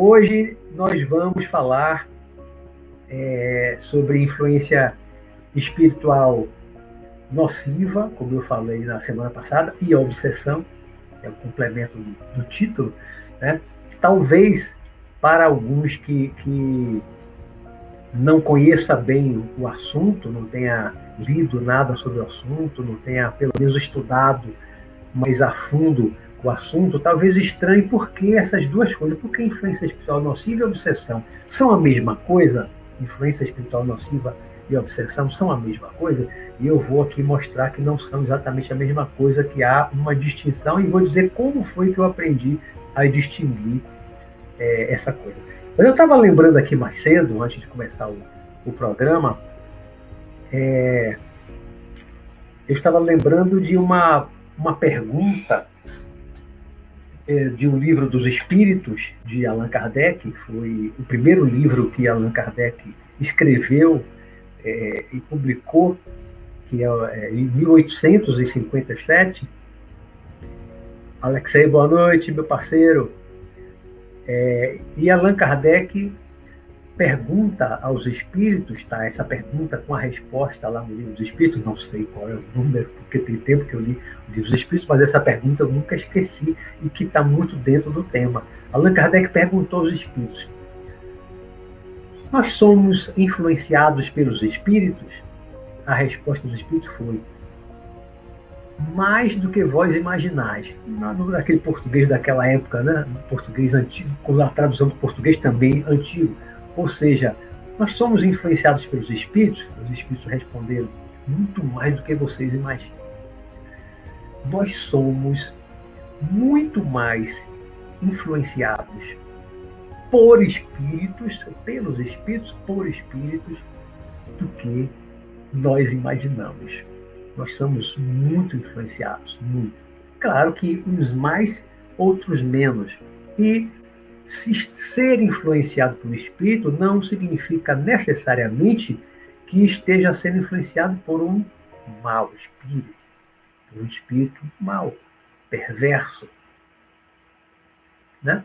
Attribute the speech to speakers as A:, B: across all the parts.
A: Hoje nós vamos falar é, sobre influência espiritual nociva, como eu falei na semana passada, e a obsessão, é o complemento do, do título, né? Talvez para alguns que, que não conheça bem o assunto, não tenha lido nada sobre o assunto, não tenha pelo menos estudado mais a fundo o assunto, talvez estranhe por que essas duas coisas, por que influência espiritual nociva e obsessão são a mesma coisa? Influência espiritual nociva e obsessão são a mesma coisa? E eu vou aqui mostrar que não são exatamente a mesma coisa, que há uma distinção, e vou dizer como foi que eu aprendi a distinguir é, essa coisa. Mas eu estava lembrando aqui mais cedo, antes de começar o, o programa, é, eu estava lembrando de uma, uma pergunta de um livro dos Espíritos, de Allan Kardec, foi o primeiro livro que Allan Kardec escreveu é, e publicou, que é, é em 1857. Alexei, boa noite, meu parceiro. É, e Allan Kardec pergunta aos espíritos, tá? Essa pergunta com a resposta lá no livro dos espíritos, não sei qual é o número, porque tem tempo que eu li o livro dos espíritos, mas essa pergunta eu nunca esqueci e que está muito dentro do tema. Allan Kardec perguntou aos espíritos: Nós somos influenciados pelos espíritos? A resposta dos espíritos foi: mais do que vós imaginais. Naquele português daquela época, né? português antigo, com a tradução do português também antigo. Ou seja, nós somos influenciados pelos espíritos, os espíritos responderam, muito mais do que vocês imaginam. Nós somos muito mais influenciados por espíritos, pelos espíritos, por espíritos, do que nós imaginamos nós somos muito influenciados, muito. Claro que uns mais, outros menos. E se ser influenciado pelo espírito não significa necessariamente que esteja sendo influenciado por um mau espírito, por um espírito mau, perverso. Né?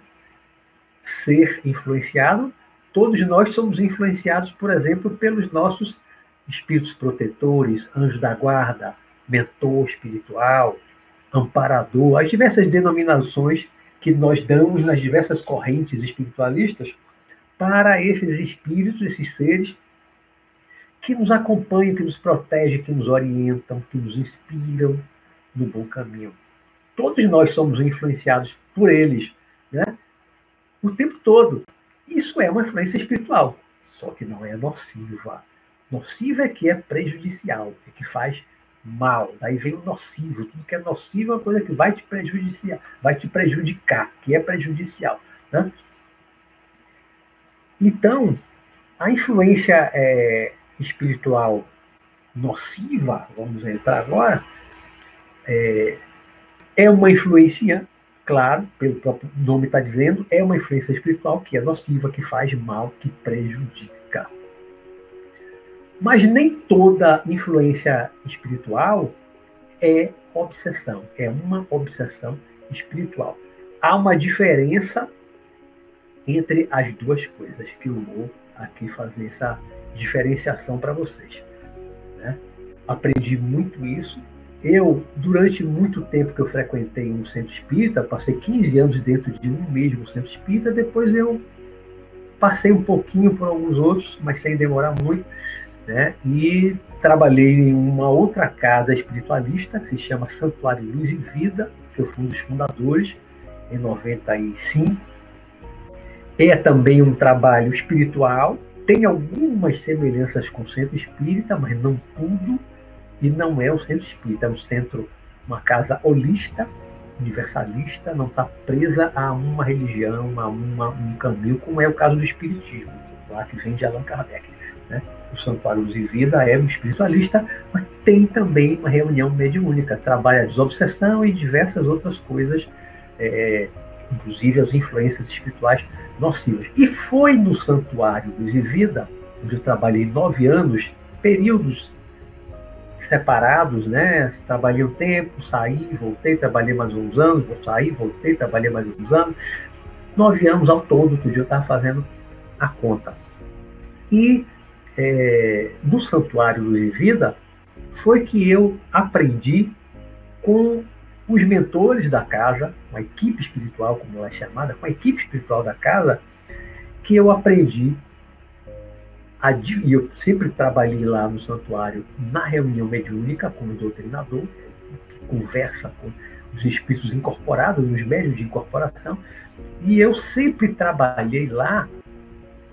A: Ser influenciado, todos nós somos influenciados, por exemplo, pelos nossos espíritos protetores, anjo da guarda, mentor espiritual, amparador, as diversas denominações que nós damos nas diversas correntes espiritualistas para esses espíritos, esses seres que nos acompanham, que nos protegem, que nos orientam, que nos inspiram no bom caminho. Todos nós somos influenciados por eles, né? O tempo todo. Isso é uma influência espiritual, só que não é nociva. Nociva é que é prejudicial, é que faz mal. Daí vem o nocivo. Tudo que é nocivo é uma coisa que vai te prejudiciar, vai te prejudicar, que é prejudicial. Né? Então, a influência é, espiritual nociva, vamos entrar agora, é, é uma influência, claro, pelo próprio nome está dizendo, é uma influência espiritual que é nociva, que faz mal, que prejudica. Mas nem toda influência espiritual é obsessão, é uma obsessão espiritual. Há uma diferença entre as duas coisas que eu vou aqui fazer essa diferenciação para vocês. Né? Aprendi muito isso. Eu, durante muito tempo que eu frequentei um centro espírita, passei 15 anos dentro de um mesmo centro espírita, depois eu passei um pouquinho por alguns outros, mas sem demorar muito né? E trabalhei em uma outra casa espiritualista que se chama Santuário Luz e Vida, que eu fui um dos fundadores em 95. É também um trabalho espiritual, tem algumas semelhanças com o centro espírita, mas não tudo, e não é o centro espírita, é um centro, uma casa holista, universalista, não está presa a uma religião, a uma, um caminho, como é o caso do espiritismo, lá que vem de Allan Kardec. Né? O Santuário Luz e Vida é um espiritualista, mas tem também uma reunião mediúnica, trabalha a desobsessão e diversas outras coisas, é, inclusive as influências espirituais nocivas. E foi no Santuário Luz e Vida, onde eu trabalhei nove anos, períodos separados, né? Trabalhei um tempo, saí, voltei, trabalhei mais uns anos, saí, voltei, trabalhei mais uns anos. nove anos ao todo, dia eu estava fazendo a conta. E é, no Santuário Luz e Vida foi que eu aprendi com os mentores da casa, com a equipe espiritual, como ela é chamada, com a equipe espiritual da casa, que eu aprendi a, e eu sempre trabalhei lá no santuário na reunião mediúnica como doutrinador, que conversa com os espíritos incorporados, os médios de incorporação, e eu sempre trabalhei lá,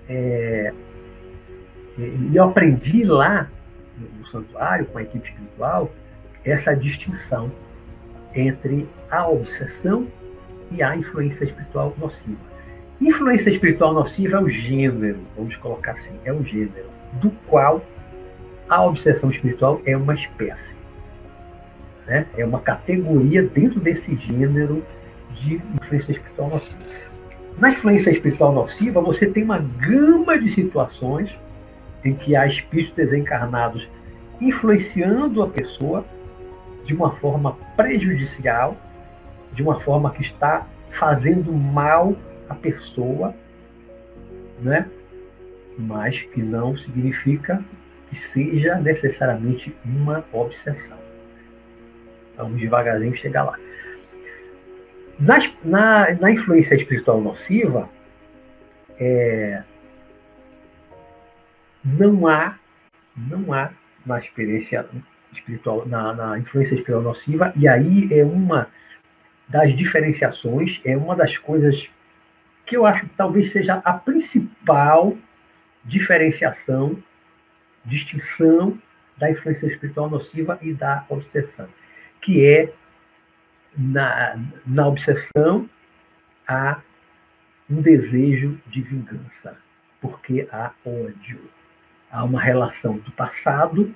A: é, e eu aprendi lá no santuário, com a equipe espiritual, essa distinção entre a obsessão e a influência espiritual nociva. Influência espiritual nociva é o gênero, vamos colocar assim, é o gênero, do qual a obsessão espiritual é uma espécie. Né? É uma categoria dentro desse gênero de influência espiritual nociva. Na influência espiritual nociva, você tem uma gama de situações em que há espíritos desencarnados influenciando a pessoa de uma forma prejudicial, de uma forma que está fazendo mal à pessoa, né? mas que não significa que seja necessariamente uma obsessão. Vamos devagarzinho chegar lá. Na, na, influência espiritual nociva, é, não há, não há na experiência espiritual, na, na influência espiritual nociva, e aí é uma das diferenciações, é uma das coisas que eu acho que talvez seja a principal diferenciação, distinção da influência espiritual nociva e da obsessão, que é na, na obsessão há um desejo de vingança, porque há ódio, há uma relação do passado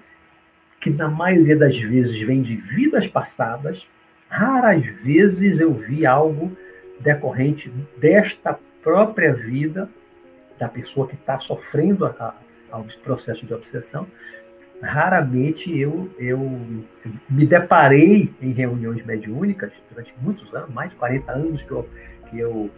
A: que na maioria das vezes vem de vidas passadas. Raras vezes eu vi algo decorrente desta própria vida da pessoa que está sofrendo a, processo de obsessão. Raramente eu, eu, eu, me deparei em reuniões mediúnicas durante muitos anos, mais de 40 anos que eu, que eu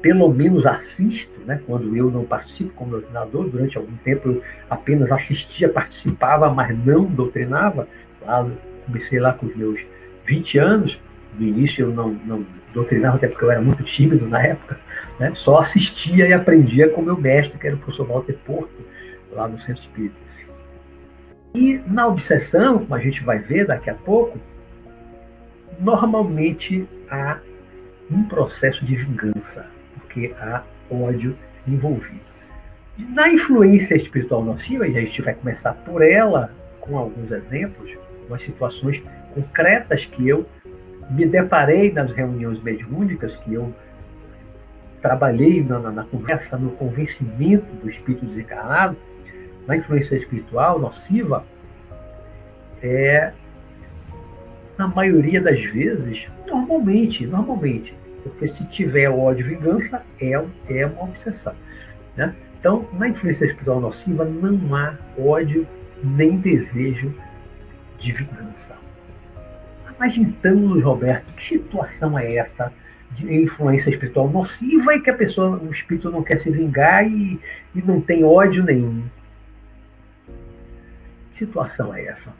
A: pelo menos assisto, né? quando eu não participo como doutrinador, durante algum tempo eu apenas assistia, participava, mas não doutrinava. Lá, comecei lá com os meus 20 anos, no início eu não, não doutrinava, até porque eu era muito tímido na época, né? só assistia e aprendia com o meu mestre, que era o professor Walter Porto, lá no Centro Espírita. E na obsessão, como a gente vai ver daqui a pouco, normalmente há um processo de vingança porque há ódio envolvido. Na influência espiritual nociva, e a gente vai começar por ela, com alguns exemplos, umas situações concretas que eu me deparei nas reuniões mediúnicas, que eu trabalhei na, na, na conversa, no convencimento do espírito desencarnado, na influência espiritual nociva, é, na maioria das vezes, normalmente, normalmente, porque se tiver ódio e vingança, é, é uma obsessão. Né? Então, na influência espiritual nociva, não há ódio nem desejo de vingança. Mas então, Luiz Roberto, que situação é essa de influência espiritual nociva e que a pessoa, o espírito não quer se vingar e, e não tem ódio nenhum? Que situação é essa?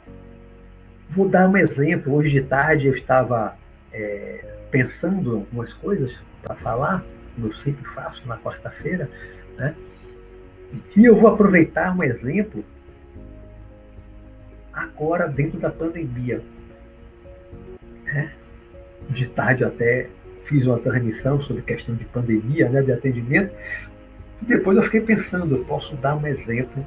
A: Vou dar um exemplo. Hoje de tarde eu estava é, pensando algumas coisas para falar, como eu sempre faço na quarta-feira, né? E eu vou aproveitar um exemplo agora dentro da pandemia. Né? De tarde eu até fiz uma transmissão sobre questão de pandemia, né, de atendimento. E depois eu fiquei pensando, eu posso dar um exemplo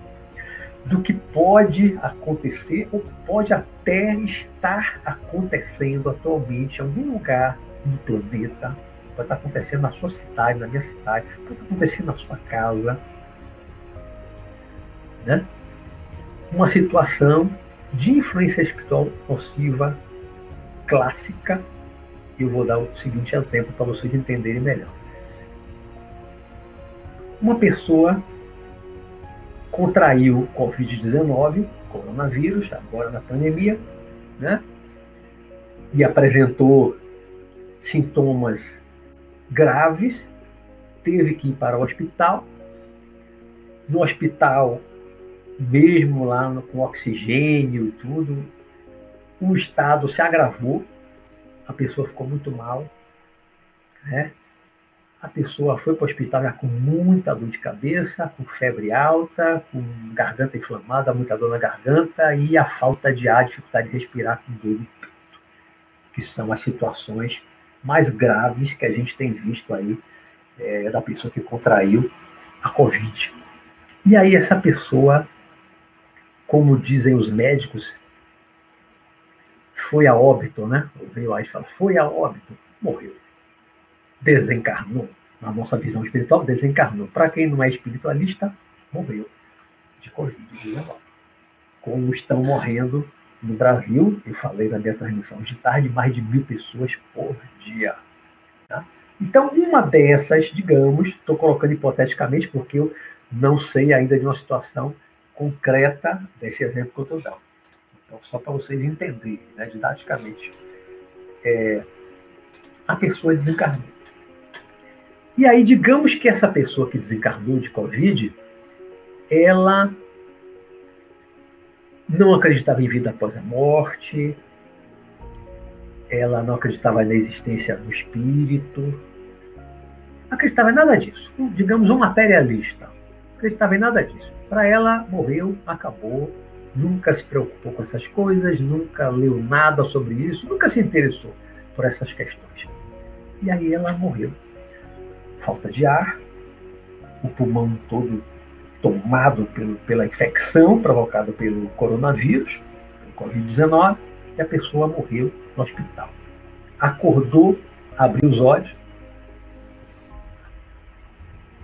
A: do que pode acontecer ou pode até estar acontecendo atualmente em algum lugar no planeta, pode estar acontecendo na sua cidade, na minha cidade, pode estar acontecendo na sua casa. Né? Uma situação de influência espiritual nociva clássica. Eu vou dar o seguinte exemplo para vocês entenderem melhor. Uma pessoa contraiu Covid-19, coronavírus, agora na pandemia, né? E apresentou sintomas graves, teve que ir para o hospital. No hospital, mesmo lá no, com oxigênio e tudo, o estado se agravou, a pessoa ficou muito mal, né? A pessoa foi para o hospital já com muita dor de cabeça, com febre alta, com garganta inflamada, muita dor na garganta e a falta de ar, dificuldade de respirar com dor no peito, que são as situações mais graves que a gente tem visto aí é, da pessoa que contraiu a Covid. E aí essa pessoa, como dizem os médicos, foi a óbito, né? Veio lá e fala, foi a óbito, morreu desencarnou. Na nossa visão espiritual, desencarnou. Para quem não é espiritualista, morreu de Covid-19. Como estão morrendo no Brasil, eu falei na minha transmissão de tarde, mais de mil pessoas por dia. Tá? Então, uma dessas, digamos, estou colocando hipoteticamente, porque eu não sei ainda de uma situação concreta desse exemplo que eu estou dando. Então, só para vocês entenderem, né, didaticamente. É, a pessoa desencarnou. E aí, digamos que essa pessoa que desencarnou de Covid, ela não acreditava em vida após a morte, ela não acreditava na existência do espírito, acreditava em nada disso. Digamos, um materialista. Acreditava em nada disso. Para ela, morreu, acabou, nunca se preocupou com essas coisas, nunca leu nada sobre isso, nunca se interessou por essas questões. E aí ela morreu falta de ar, o pulmão todo tomado pelo, pela infecção provocada pelo coronavírus, pelo Covid-19, e a pessoa morreu no hospital. Acordou, abriu os olhos,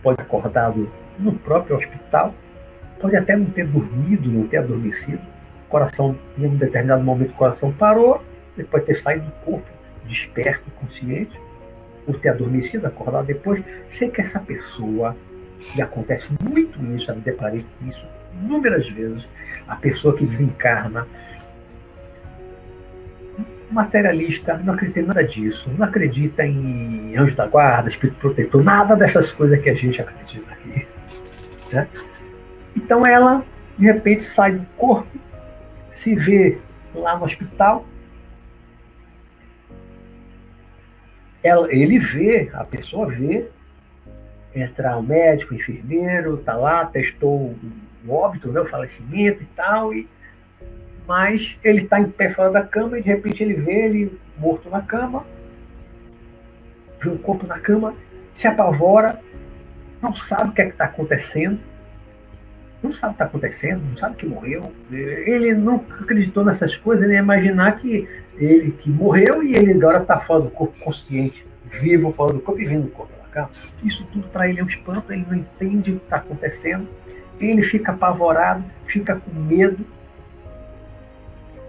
A: pode acordado no próprio hospital, pode até não ter dormido, não ter adormecido, o coração, em um determinado momento, o coração parou, ele pode ter saído do corpo, desperto, consciente, por ter adormecido, acordado depois, sei que essa pessoa, e acontece muito isso, já me deparei com isso inúmeras vezes, a pessoa que desencarna, materialista, não acredita em nada disso, não acredita em anjo da guarda, espírito protetor, nada dessas coisas que a gente acredita aqui. Né? Então ela, de repente, sai do corpo, se vê lá no hospital, ela, ele vê, a pessoa vê, entrar o médico, o enfermeiro, tá lá, testou o óbito, né, o falecimento e tal, e, mas ele está em pé fora da cama e de repente ele vê ele morto na cama, vê o corpo na cama, se apavora, não sabe o que é está acontecendo, não sabe o que está acontecendo, não sabe que morreu. Ele não acreditou nessas coisas, nem imaginar que ele que morreu e ele agora está fora do corpo consciente, vivo fora do corpo e vindo do corpo Isso tudo para ele é um espanto, ele não entende o que está acontecendo, ele fica apavorado, fica com medo,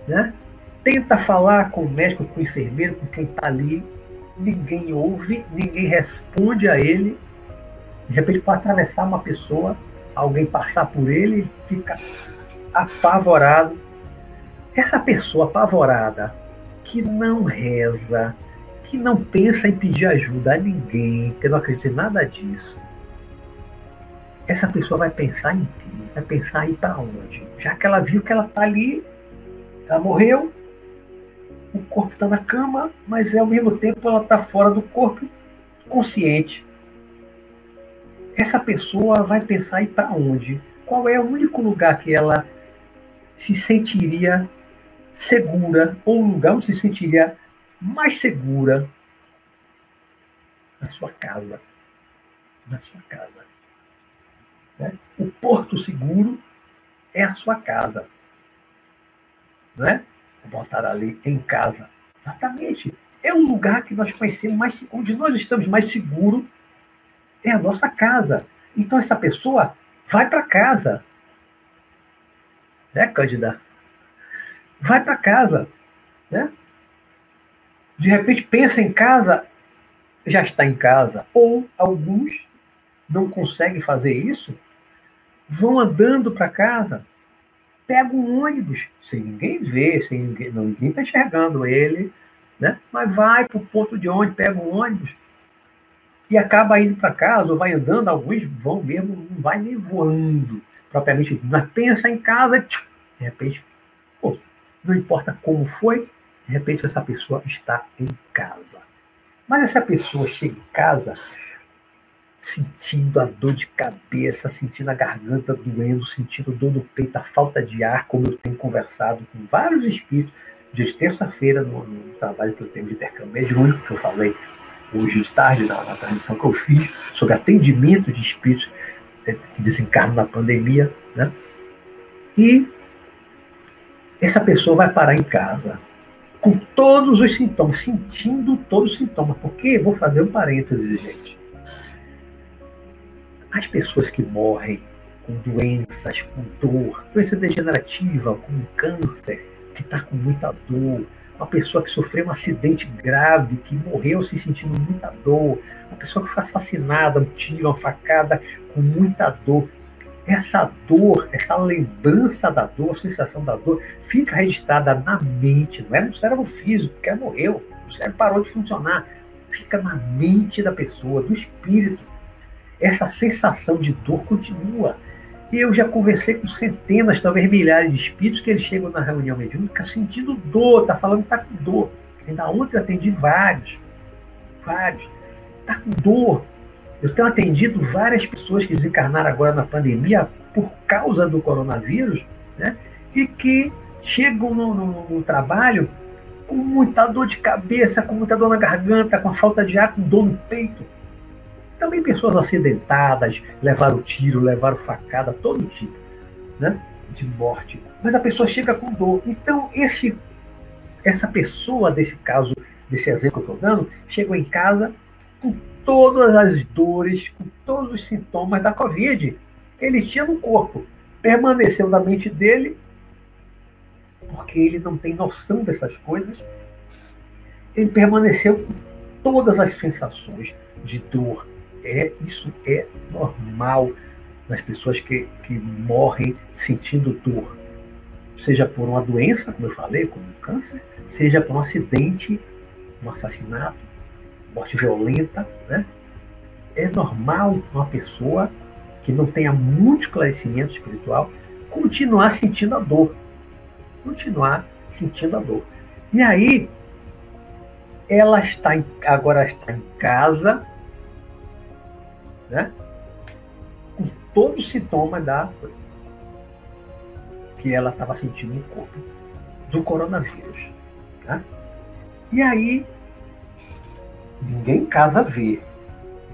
A: né? tenta falar com o médico, com o enfermeiro, com quem está ali, ninguém ouve, ninguém responde a ele. De repente pode atravessar uma pessoa alguém passar por ele, ele fica apavorado. Essa pessoa apavorada, que não reza, que não pensa em pedir ajuda a ninguém, que não acredita em nada disso, essa pessoa vai pensar em quê? Vai pensar em ir para onde? Já que ela viu que ela está ali, ela morreu, o corpo está na cama, mas ao mesmo tempo ela está fora do corpo, consciente essa pessoa vai pensar em para onde? Qual é o único lugar que ela se sentiria segura, ou um lugar onde se sentiria mais segura na sua casa. Na sua casa. Né? O porto seguro é a sua casa. Não é? Vou botar ali em casa. Exatamente. É um lugar que nós conhecemos mais, onde nós estamos mais seguros é a nossa casa. Então essa pessoa vai para casa. Né, Cândida? Vai para casa. Né? De repente pensa em casa, já está em casa. Ou alguns não conseguem fazer isso, vão andando para casa, pegam um ônibus, sem ninguém ver, sem ninguém, ninguém está enxergando ele, né? mas vai para o ponto de ônibus, pega um ônibus, e acaba indo para casa, ou vai andando, alguns vão mesmo, não vai nem voando propriamente, mas pensa em casa, de repente, pô, não importa como foi, de repente essa pessoa está em casa. Mas essa pessoa chega em casa sentindo a dor de cabeça, sentindo a garganta doendo, sentindo dor no peito, a falta de ar, como eu tenho conversado com vários espíritos, dia de terça-feira, no, no, trabalho que eu tenho de intercâmbio mediúnico, que eu falei hoje de tarde, na, na transmissão que eu fiz, sobre atendimento de espíritos né, que desencarnam na pandemia, né? E essa pessoa vai parar em casa com todos os sintomas, sentindo todos os sintomas. Porque, vou fazer um parênteses, gente. As pessoas que morrem com doenças, com dor, doença degenerativa, com câncer, que está com muita dor, uma pessoa que sofreu um acidente grave, que morreu se sentindo muita dor, uma pessoa que foi assassinada, um tiro, uma facada, com muita dor. Essa dor, essa lembrança da dor, a sensação da dor, fica registrada na mente, não é no cérebro físico, que morreu, o cérebro parou de funcionar, fica na mente da pessoa, do espírito. Essa sensação de dor continua. Eu já conversei com centenas, talvez milhares de espíritos que eles chegam na reunião mediúnica sentindo dor, tá falando que tá com dor. Ainda ontem eu atendi vários, vários. Tá com dor. Eu tenho atendido várias pessoas que desencarnaram agora na pandemia por causa do coronavírus, né? E que chegam no, no, no trabalho com muita dor de cabeça, com muita dor na garganta, com falta de ar, com dor no peito também pessoas acidentadas, levaram tiro, levaram facada, todo tipo né, de morte. Mas a pessoa chega com dor. Então, esse, essa pessoa, desse caso, desse exemplo que eu estou dando, chegou em casa com todas as dores, com todos os sintomas da Covid que ele tinha no corpo. Permaneceu na mente dele, porque ele não tem noção dessas coisas. Ele permaneceu com todas as sensações de dor, é, isso é normal nas pessoas que, que morrem sentindo dor. Seja por uma doença, como eu falei, como um câncer, seja por um acidente, um assassinato, morte violenta. Né? É normal uma pessoa que não tenha muito esclarecimento espiritual continuar sentindo a dor. Continuar sentindo a dor. E aí, ela está em, agora está em casa, né? com todos os sintomas da que ela estava sentindo no corpo do coronavírus. Tá? E aí, ninguém em casa vê,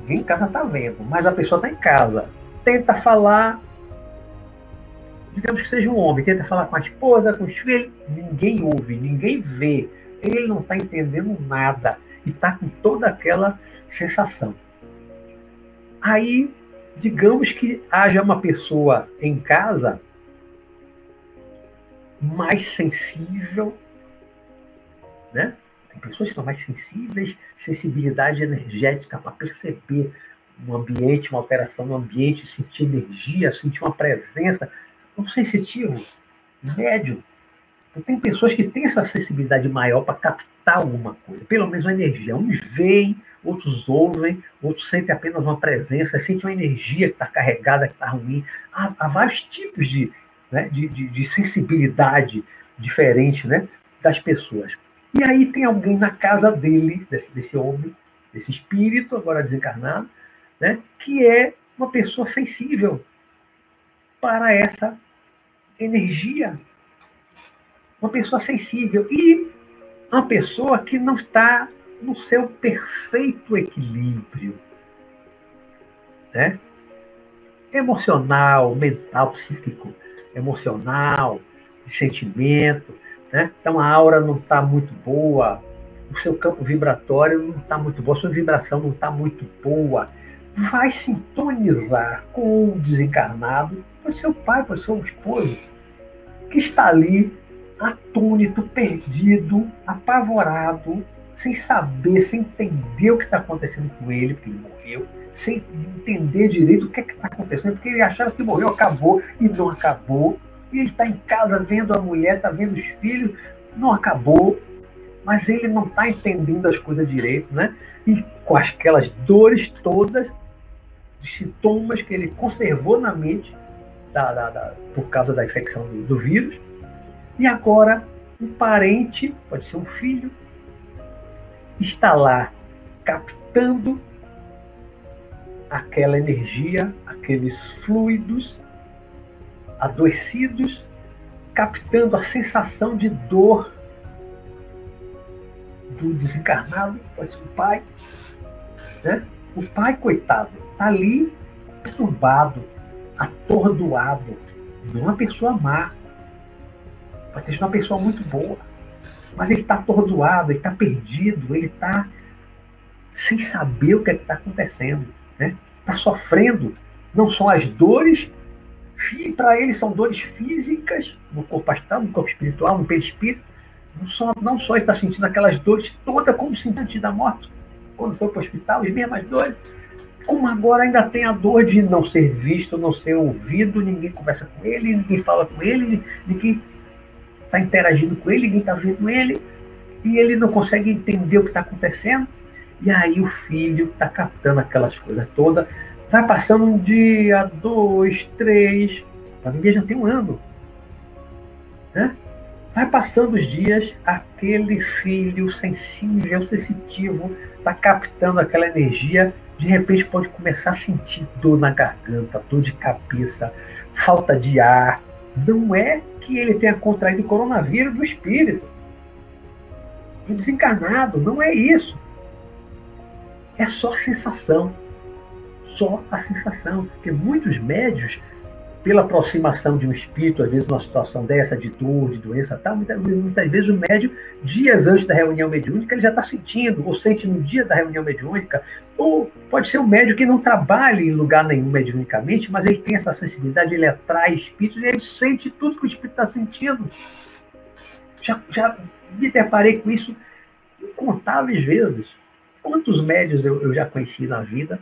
A: ninguém em casa está vendo, mas a pessoa está em casa, tenta falar, digamos que seja um homem, tenta falar com a esposa, com os filhos, ninguém ouve, ninguém vê, ele não está entendendo nada. E está com toda aquela sensação. Aí, digamos que haja uma pessoa em casa mais sensível, né? Tem pessoas que são mais sensíveis, sensibilidade energética para perceber um ambiente, uma alteração no ambiente, sentir energia, sentir uma presença. Um sensitivo, médio. Então, tem pessoas que têm essa sensibilidade maior para captar alguma coisa, pelo menos uma energia. Uns veem, outros ouvem, outros sentem apenas uma presença, sentem uma energia que está carregada, que está ruim. Há, há, vários tipos de, né, de, de, de, sensibilidade diferente né, das pessoas. E aí tem alguém na casa dele, desse, desse homem, desse espírito, agora desencarnado, né, que é uma pessoa sensível para essa energia. Uma pessoa sensível. E uma pessoa que não está no seu perfeito equilíbrio. Né? Emocional, mental, psíquico, emocional, de sentimento. Né? Então a aura não está muito boa, o seu campo vibratório não está muito bom, a sua vibração não está muito boa. Vai sintonizar com o desencarnado, pode ser o pai, pode ser o esposo, que está ali atônito, perdido, apavorado, sem saber, sem entender o que está acontecendo com ele, porque ele morreu, sem entender direito o que é está acontecendo, porque ele achava que morreu, acabou, e não acabou. E ele está em casa vendo a mulher, está vendo os filhos, não acabou. mas ele não está entendendo as coisas direito, né? E com aquelas dores todas, sintomas que ele conservou na mente da, da, da, por causa da infecção do, do vírus, e agora um parente, pode ser um filho, está lá captando aquela energia, aqueles fluidos adoecidos, captando a sensação de dor do desencarnado, pode ser o pai. Né? O pai, coitado, está ali perturbado, atordoado. Não é uma pessoa má. Pode ser uma pessoa muito boa. Mas ele está atordoado, ele está perdido, ele está sem saber o que é está acontecendo. Está né? Tá sofrendo. Não são as dores, para ele são dores físicas, no corpo astral, no corpo espiritual, no perispírito. Não só, não só está sentindo aquelas dores todas como se antes da morte, quando foi para o hospital, as mesmas dores, como agora ainda tem a dor de não ser visto, não ser ouvido, ninguém conversa com ele, ninguém fala com ele, ninguém está interagindo com ele, ninguém está vendo ele, e ele não consegue entender o que está acontecendo. E aí o filho está captando aquelas coisas todas. Vai passando um dia, dois, três. A pandemia já tem um ano. Né? Vai passando os dias, aquele filho sensível, sensitivo, está captando aquela energia. De repente pode começar a sentir dor na garganta, dor de cabeça, falta de ar. Não é que ele tenha contraído o coronavírus do espírito, do desencarnado. Não é isso. É só sensação. Só a sensação. Porque muitos médios, pela aproximação de um espírito, às vezes numa situação dessa, de dor, de doença tal, muitas, muitas vezes o médio, dias antes da reunião mediúnica, ele já está sentindo, ou sente no dia da reunião mediúnica, ou pode ser um médio que não trabalhe em lugar nenhum mediunicamente, mas ele tem essa sensibilidade, ele atrai espíritos e ele sente tudo que o espírito está sentindo. Já, já me deparei com isso incontáveis vezes. Quantos médios eu, eu já conheci na vida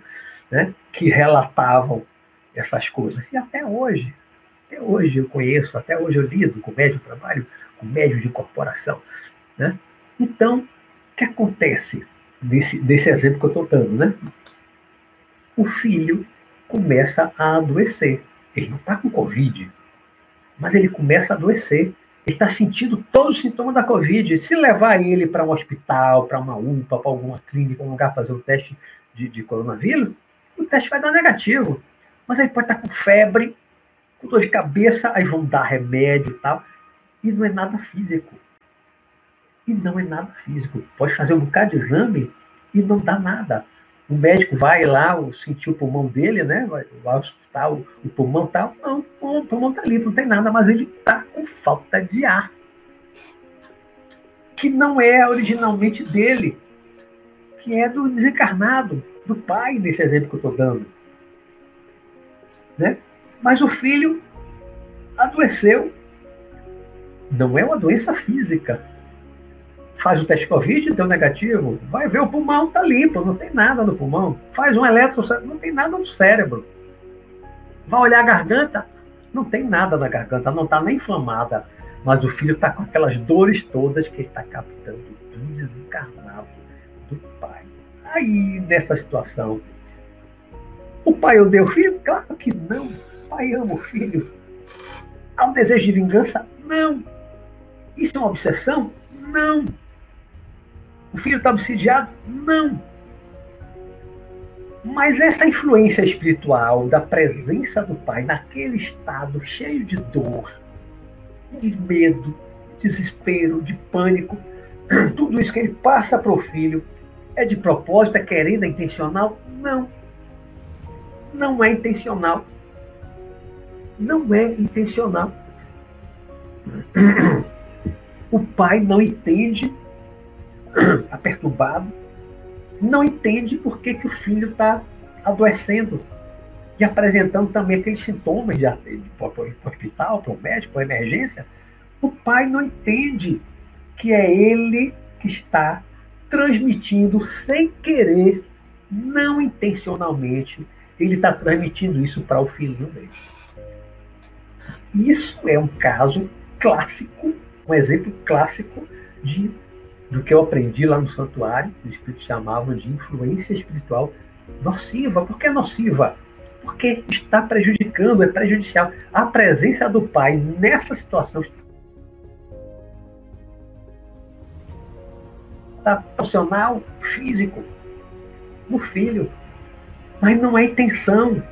A: né, que relatavam essas coisas? E até hoje, até hoje eu conheço, até hoje eu lido com médio trabalho, com médio de incorporação. Né? Então, o que acontece desse, desse exemplo que eu estou dando? Né? O filho começa a adoecer. Ele não está com Covid, mas ele começa a adoecer ele está sentindo todos os sintomas da Covid. Se levar ele para um hospital, para uma UPA, para alguma clínica, um lugar fazer um teste de, de, coronavírus, o teste vai dar negativo. Mas aí pode estar com febre, com dor de cabeça, aí vão dar remédio e tal. E não é nada físico. E não é nada físico. Pode fazer um bocado de exame e não dá nada. O médico vai lá, sentir o pulmão dele, né? Vai, vai escutar o, o pulmão tal. Não, o pulmão está limpo, não tem nada, mas ele está com falta de ar. Que não é originalmente dele, que é do desencarnado, do pai, nesse exemplo que eu estou dando. Né? Mas o filho adoeceu. Não é uma doença física, faz o teste Covid, deu negativo, vai ver o pulmão tá limpo, não tem nada no pulmão. Faz um eletro, não tem nada no cérebro. Vai olhar a garganta, não tem nada na garganta, não está nem inflamada. Mas o filho está com aquelas dores todas que ele está captando do desencarnado do Aí, nessa situação, o pai odeia o filho? Claro que não. O pai ama o filho. Há um desejo de vingança? Não. Isso é uma obsessão? Não. O filho está obsidiado? Não. Mas essa influência espiritual da presença do pai naquele estado cheio de dor, de medo, desespero, de pânico, tudo isso que ele passa para o filho é de propósito, é querendo, é intencional? Não. Não é intencional. Não é intencional. O pai não entende está perturbado, não entende por que, que o filho está adoecendo e apresentando também aqueles sintomas de, de, para o hospital, para o médico, para emergência. O pai não entende que é ele que está transmitindo sem querer, não intencionalmente, ele está transmitindo isso para o filhinho dele. Isso é um caso clássico, um exemplo clássico de do que eu aprendi lá no santuário, os espíritos chamavam de influência espiritual nociva. Por que nociva? Porque está prejudicando, é prejudicial. A presença do pai nessa situação está emocional, físico, no filho. Mas não é intenção.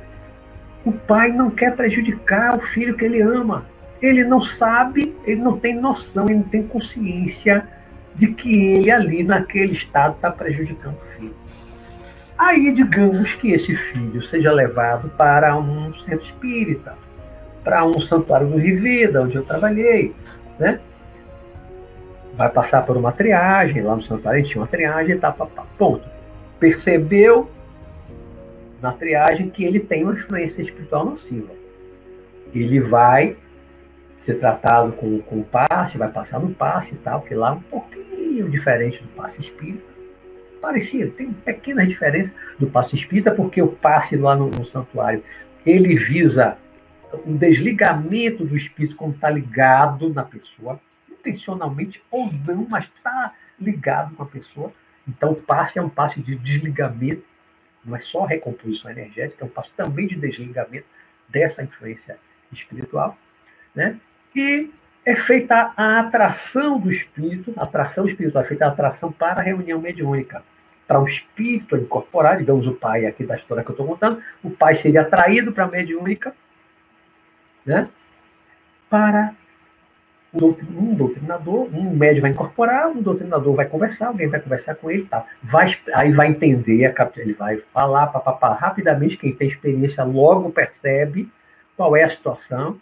A: O pai não quer prejudicar o filho que ele ama. Ele não sabe, ele não tem noção, ele não tem consciência de que ele ali, naquele estado, está prejudicando o filho. Aí, digamos que esse filho seja levado para um centro espírita, para um santuário do Rivida, onde eu trabalhei, né? Vai passar por uma triagem, lá no santuário tinha uma triagem, tá, tá, tá, ponto. Percebeu na triagem que ele tem uma influência espiritual nociva. Ele vai ser tratado com, com passe, vai passar no passe e tal, que lá é um pouquinho diferente do passe espírita. Parecido, tem pequenas diferenças do passe espírita, porque o passe lá no, no santuário, ele visa um desligamento do espírito quando está ligado na pessoa, intencionalmente ou não, mas está ligado com a pessoa. Então, o passe é um passe de desligamento não é só recomposição energética, é um passo também de desligamento dessa influência espiritual, né? E é feita a atração do espírito, a atração espiritual é feita a atração para a reunião mediúnica, para o espírito incorporar, digamos o pai aqui da história que eu estou contando, o pai seria atraído para a mediúnica, né? Para um doutrinador, um médio vai incorporar, um doutrinador vai conversar, alguém vai conversar com ele tal. Vai, aí vai entender, ele vai falar, papapá, rapidamente, quem tem experiência logo percebe qual é a situação.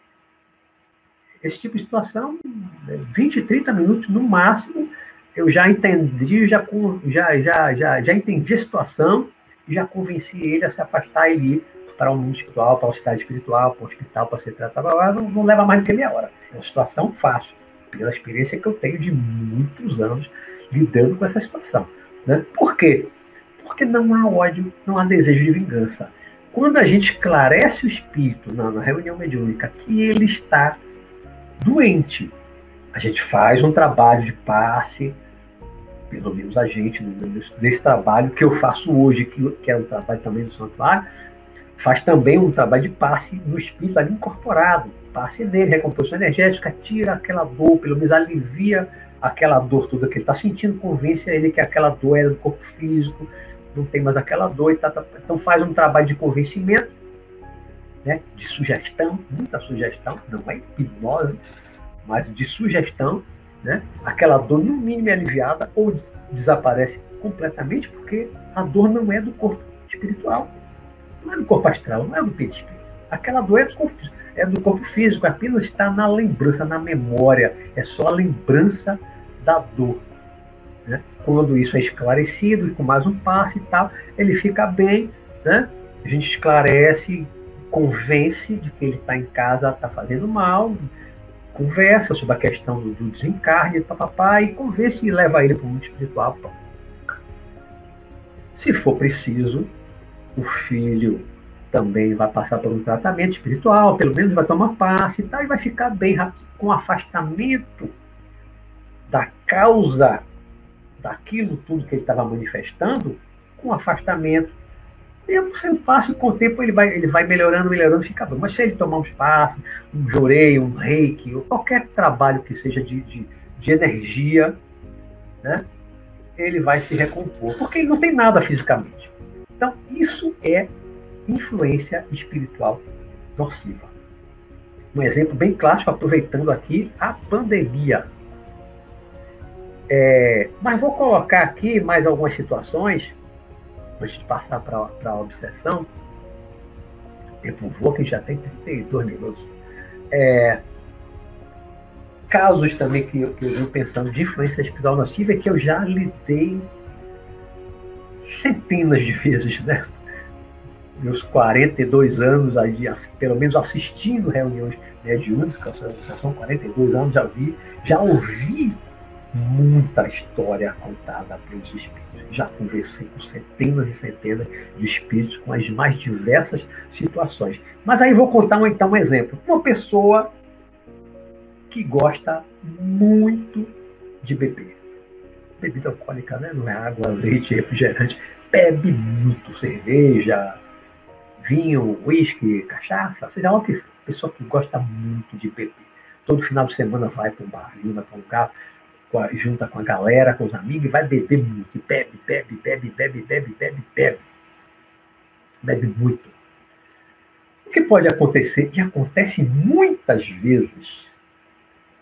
A: Esse tipo de situação, 20, 30 minutos no máximo, eu já entendi, já, já, já, já, já entendi a situação, já convenci ele a se afastar e ir para o mundo espiritual, para a cidade espiritual, para o hospital, para ser tratado, não, não leva mais do que meia hora. É uma situação fácil, pela experiência que eu tenho de muitos anos lidando com essa situação. Né? Por quê? Porque não há ódio, não há desejo de vingança. Quando a gente esclarece o espírito na, na reunião mediúnica que ele está doente, a gente faz um trabalho de passe, pelo menos a gente, nesse, trabalho que eu faço hoje, que, que é um trabalho também do santuário, faz também um trabalho de passe no espírito ali incorporado, passe nele, recomposição energética, tira aquela dor, pelo menos alivia aquela dor toda que ele está sentindo, convence ele que aquela dor era do corpo físico, não tem mais aquela dor, tá, tá, então faz um trabalho de convencimento, né, de sugestão, muita sugestão, não é hipnose, mas de sugestão, né, aquela dor no mínimo é aliviada ou desaparece completamente, porque a dor não é do corpo espiritual não é do corpo astral, não é do perispírito. Aquela dor é do, corpo, físico, apenas está na lembrança, na memória. É só a lembrança da dor. Né? Quando isso é esclarecido, e com mais um passo e tal, ele fica bem. Né? A gente esclarece, convence de que ele está em casa, está fazendo mal, conversa sobre a questão do, do desencarne, papapá, e convence e leva ele para o mundo espiritual. Se for preciso, o filho também vai passar por um tratamento espiritual, pelo menos vai tomar passe e tal, e vai ficar bem rápido, com afastamento da causa daquilo tudo que ele estava manifestando, com afastamento. Mesmo sem passe, com o tempo ele vai, ele vai melhorando, melhorando, fica bom. Mas se ele tomar uns passes, um joreio, um reiki, qualquer trabalho que seja de, de, de energia, né, ele vai se recompor, porque ele não tem nada fisicamente. Então, isso é influência espiritual nociva. Um exemplo bem clássico, aproveitando aqui a pandemia. É, mas vou colocar aqui mais algumas situações, antes de passar para a obsessão. Tempo voa, que já tem 32 minutos. É, casos também que, que eu venho pensando de influência espiritual nociva é que eu já lidei centenas de vezes, né? Meus 42 anos aí, pelo menos assistindo reuniões mediúnicas, já são 42 anos, já vi, já ouvi muita história contada pelos espíritos. Já conversei com centenas e centenas de espíritos com as mais diversas situações. Mas aí vou contar então um exemplo. Uma pessoa que gosta muito de beber bebida alcoólica, né? Não é água, leite, refrigerante. Bebe muito cerveja, vinho, uísque, cachaça, seja lá o que for. Pessoa que gosta muito de beber. Todo final de semana vai para um barzinho, vai para um lugar, junta com a galera, com os amigos, e vai beber muito. Bebe, bebe, bebe, bebe, bebe, bebe, bebe. Bebe muito. O que pode acontecer, e acontece muitas vezes,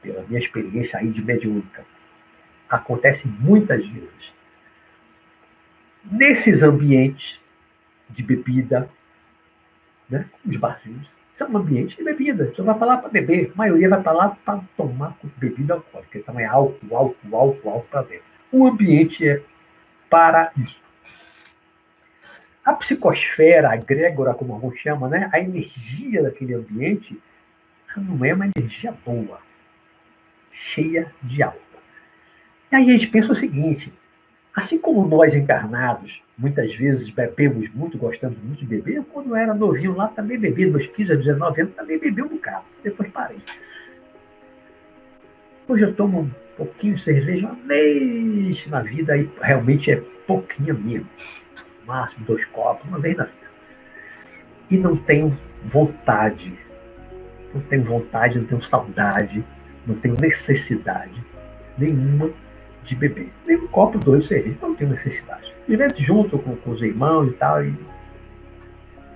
A: pela minha experiência aí de mediúnica, acontece muitas vezes. Nesses ambientes de bebida, né, os barzinhos, são ambientes de bebida. Você vai para lá para beber, a maioria vai para lá para tomar bebida alcoólica. Então é álcool, álcool, álcool, álcool para dentro. O ambiente é para isso. A psicosfera, a egrégora, como alguns chamam, né, a energia daquele ambiente não é uma energia boa, cheia de álcool. E aí a gente pensa o seguinte: assim como nós encarnados, muitas vezes bebemos muito, gostamos muito de beber, eu, quando era novinho lá também bebi, meus 15 a 19 anos, também bebi um bocado, depois parei. Hoje eu tomo um pouquinho de cerveja uma vez na vida, e realmente é pouquinho mesmo. Máximo dois copos, uma vez na vida. E não tenho vontade, não tenho vontade, não tenho saudade, não tenho necessidade nenhuma de beber. Nem um copo, dois cerveja, não tenho necessidade. De vez junto com, com, os irmãos e tal, e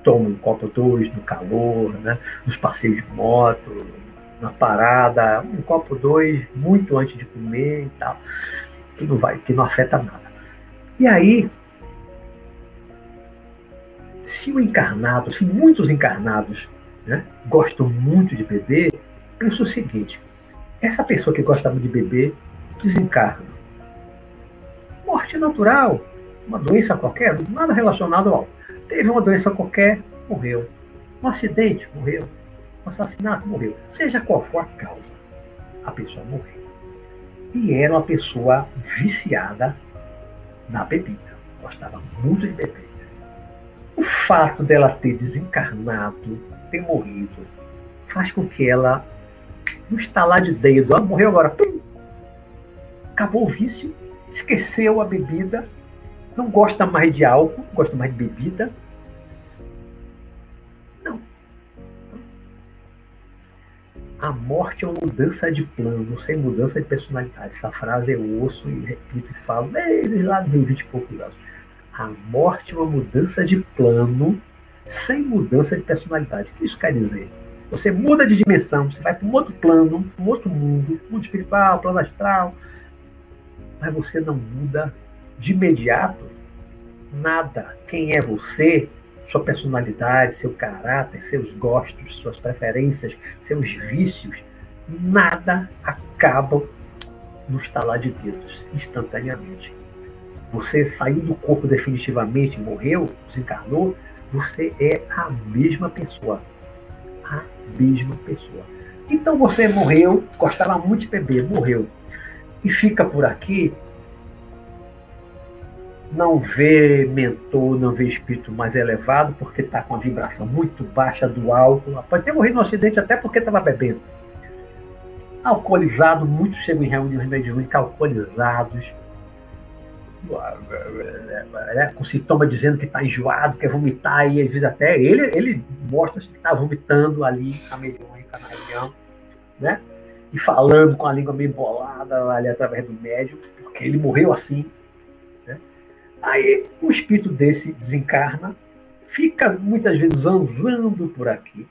A: tomo um copo, dois no calor, né? nos passeios de moto, na parada, um copo, dois, muito antes de comer e tal, que não vai, que não afeta nada. E aí, se o encarnado, se muitos encarnados né, gostam muito de beber, penso o seguinte: essa pessoa que gosta muito de beber desencarna morte natural, uma doença qualquer, nada relacionado ao. Teve uma doença qualquer, morreu. Um acidente, morreu. Um assassinato, morreu. Seja qual for a causa, a pessoa morreu. E era uma pessoa viciada na bebida. Gostava muito de beber. O fato dela ter desencarnado, ter morrido, faz com que ela, no estalar de dedo, ela morreu agora, pum, acabou o vício, esqueceu a bebida, não gosta mais de álcool, gosta mais de bebida. Não. A morte é uma mudança de plano, sem mudança de personalidade. Essa frase eu ouço e repito e falo desde lá dos 20 e poucos anos. A morte é uma mudança de plano sem mudança de personalidade. O que isso quer dizer? Você muda de dimensão, você vai para um outro plano, um outro mundo, mundo espiritual, plano astral, mas você não muda de imediato nada. Quem é você, sua personalidade, seu caráter, seus gostos, suas preferências, seus vícios, nada acabam no estalar de dedos, instantaneamente. Você saiu do corpo definitivamente, morreu, desencarnou, você é a mesma pessoa. A mesma pessoa. Então você morreu, gostava muito de beber, morreu e fica por aqui, não vê mentor, não vê espírito mais elevado, porque está com a vibração muito baixa do álcool. Pode ter morrido no acidente até porque estava bebendo. Alcoolizado, muitos chegam em reuniões mediúnicas alcoolizados, né, com sintoma dizendo que está enjoado, quer vomitar, e às vezes até ele, ele mostra que está vomitando ali a mediúnica na reunião, né? E falando com a língua meio bolada ali através do médium, porque ele morreu assim. Né? Aí o espírito desse desencarna, fica muitas vezes zanzando por aqui,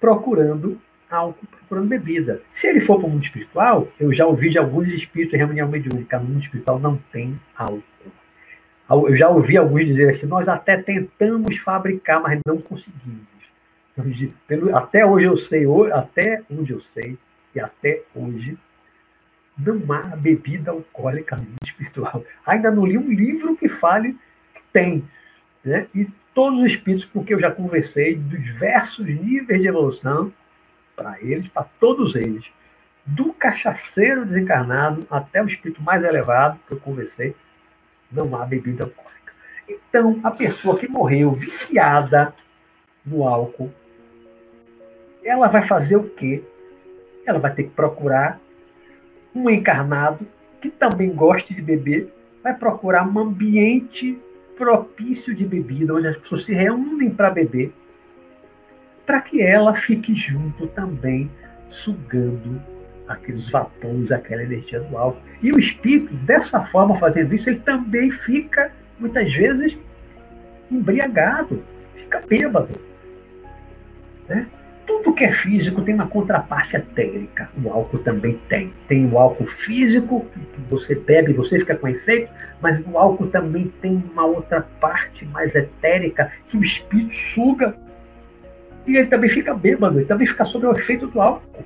A: procurando álcool, procurando bebida. Se ele for para o mundo espiritual, eu já ouvi de alguns espíritos em reunião mediúnica, no mundo espiritual não tem álcool. Eu já ouvi alguns dizer assim, nós até tentamos fabricar, mas não conseguimos. Até hoje eu sei, até onde eu sei, e até hoje não há bebida alcoólica espiritual. Ainda não li um livro que fale que tem. Né? E todos os espíritos com que eu já conversei, dos diversos níveis de evolução, para eles, para todos eles, do cachaceiro desencarnado até o espírito mais elevado que eu conversei, não há bebida alcoólica. Então, a pessoa que morreu viciada no álcool, ela vai fazer o quê? Ela vai ter que procurar um encarnado que também goste de beber, vai procurar um ambiente propício de bebida, onde as pessoas se reúnem para beber, para que ela fique junto também, sugando aqueles vapores, aquela energia do álcool. E o espírito, dessa forma, fazendo isso, ele também fica, muitas vezes, embriagado, fica bêbado. Né? Tudo que é físico tem uma contraparte etérica. O álcool também tem. Tem o álcool físico, que você bebe, você fica com efeito, mas o álcool também tem uma outra parte mais etérica que o espírito suga. E ele também fica bêbado, ele também fica sob o efeito do álcool.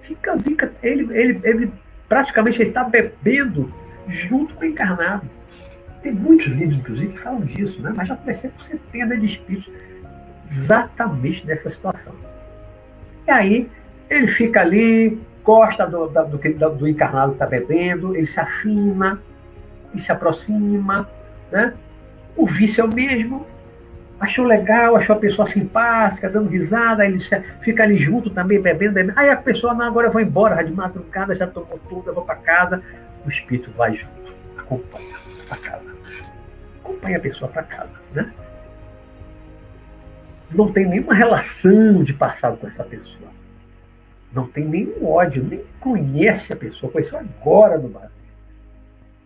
A: Fica, fica ele, ele, ele praticamente está bebendo junto com o encarnado. Tem muitos livros, inclusive, que falam disso, né? mas já comecei com centenas de espíritos exatamente nessa situação. E aí ele fica ali, gosta do, do, do, do encarnado que está bebendo, ele se afina, ele se aproxima, né? O vício é o mesmo, achou legal, achou a pessoa simpática, dando risada, ele fica ali junto também, bebendo, bebendo. Aí a pessoa, não, agora eu vou embora, de madrugada, já tomou tudo, eu vou para casa. O espírito vai junto, acompanha para casa. Acompanha a pessoa para casa, né? Não tem nenhuma relação de passado com essa pessoa. Não tem nenhum ódio, nem conhece a pessoa, conheceu agora no Brasil.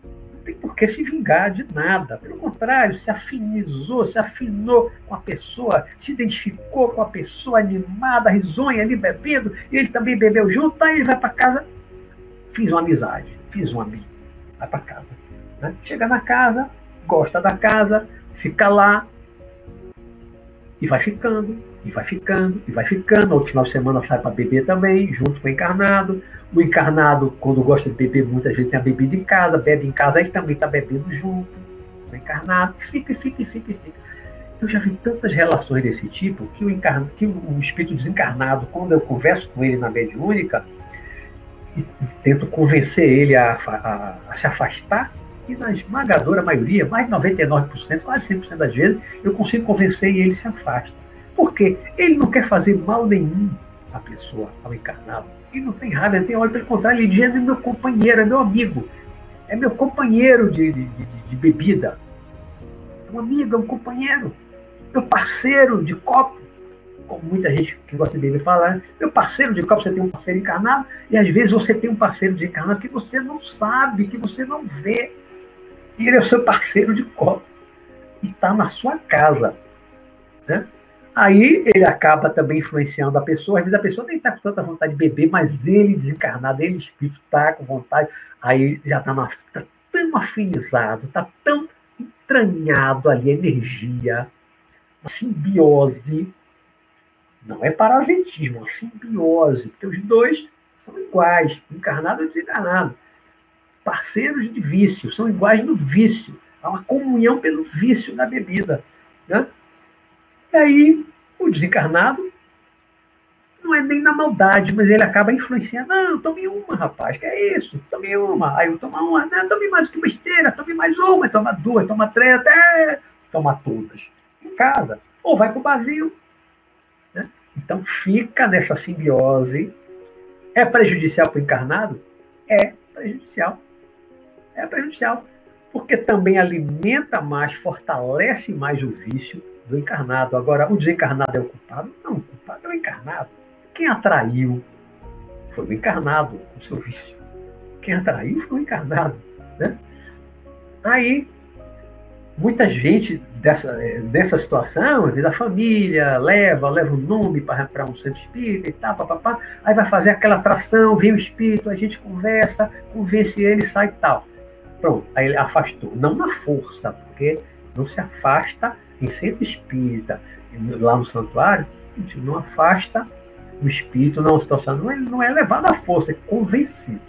A: Não tem por que se vingar de nada. Pelo contrário, se afinizou, se afinou com a pessoa, se identificou com a pessoa animada, risonha ali bebendo, e ele também bebeu junto, aí ele vai para casa. Fiz uma amizade, fiz um amigo. Vai para casa. Né? Chega na casa, gosta da casa, fica lá, e vai ficando, e vai ficando, e vai ficando. No final de semana sai para beber também, junto com o encarnado. O encarnado, quando gosta de beber, muitas vezes tem a bebida em casa, bebe em casa, ele também está bebendo junto com o encarnado. Fica, fica, fica, fica. Eu já vi tantas relações desse tipo que o, encarn... que o espírito desencarnado, quando eu converso com ele na mediúnica, e, e tento convencer ele a, a, a se afastar e na esmagadora maioria, mais de 99%, quase 100% das vezes, eu consigo convencer e ele se afasta. Por quê? Ele não quer fazer mal nenhum à pessoa, ao encarnado. Ele não tem raiva, ele tem ódio, pelo contrário, ele diz, é meu companheiro, é meu amigo, é meu companheiro de, de, de, de bebida. É um amigo, é um companheiro, meu parceiro de copo como muita gente que gosta de beber fala, meu parceiro de copo, você tem um parceiro encarnado, e às vezes você tem um parceiro desencarnado que você não sabe, que você não vê. E ele é o seu parceiro de copo. E está na sua casa. Né? Aí ele acaba também influenciando a pessoa. Às vezes a pessoa nem está com tanta vontade de beber, mas ele desencarnado, ele espírito está com vontade. Aí já está tá tão afinizado, está tão entranhado ali a energia, uma simbiose. Não é parasitismo, é uma simbiose, porque os dois são iguais, encarnado e desencarnado parceiros de vício, são iguais no vício. Há uma comunhão pelo vício da bebida. Né? E aí, o desencarnado não é nem na maldade, mas ele acaba influenciando. Não, tome uma, rapaz, que é isso? Tome uma. Aí eu tomo uma. Não, tome mais que besteira, tome mais uma, toma duas, toma três, até toma todas. Em casa. Ou vai para o barril. Né? Então fica nessa simbiose. É prejudicial para o encarnado? É prejudicial é prejudicial, porque também alimenta mais, fortalece mais o vício do encarnado. Agora, o desencarnado é o culpado? Não, o culpado é o encarnado. Quem atraiu foi o encarnado com seu vício. Quem atraiu foi o encarnado. Né? Aí, muita gente dessa, dessa situação, às vezes a família leva, leva o nome para um centro espírita e tal, papapá, aí vai fazer aquela atração, vem o espírito, a gente conversa, convence ele, sai e tal. Pronto, aí ele afastou. Não na força, porque não se afasta em centro espírita, lá no santuário, não afasta o espírito numa situação, não é, não é levado à força, é convencido.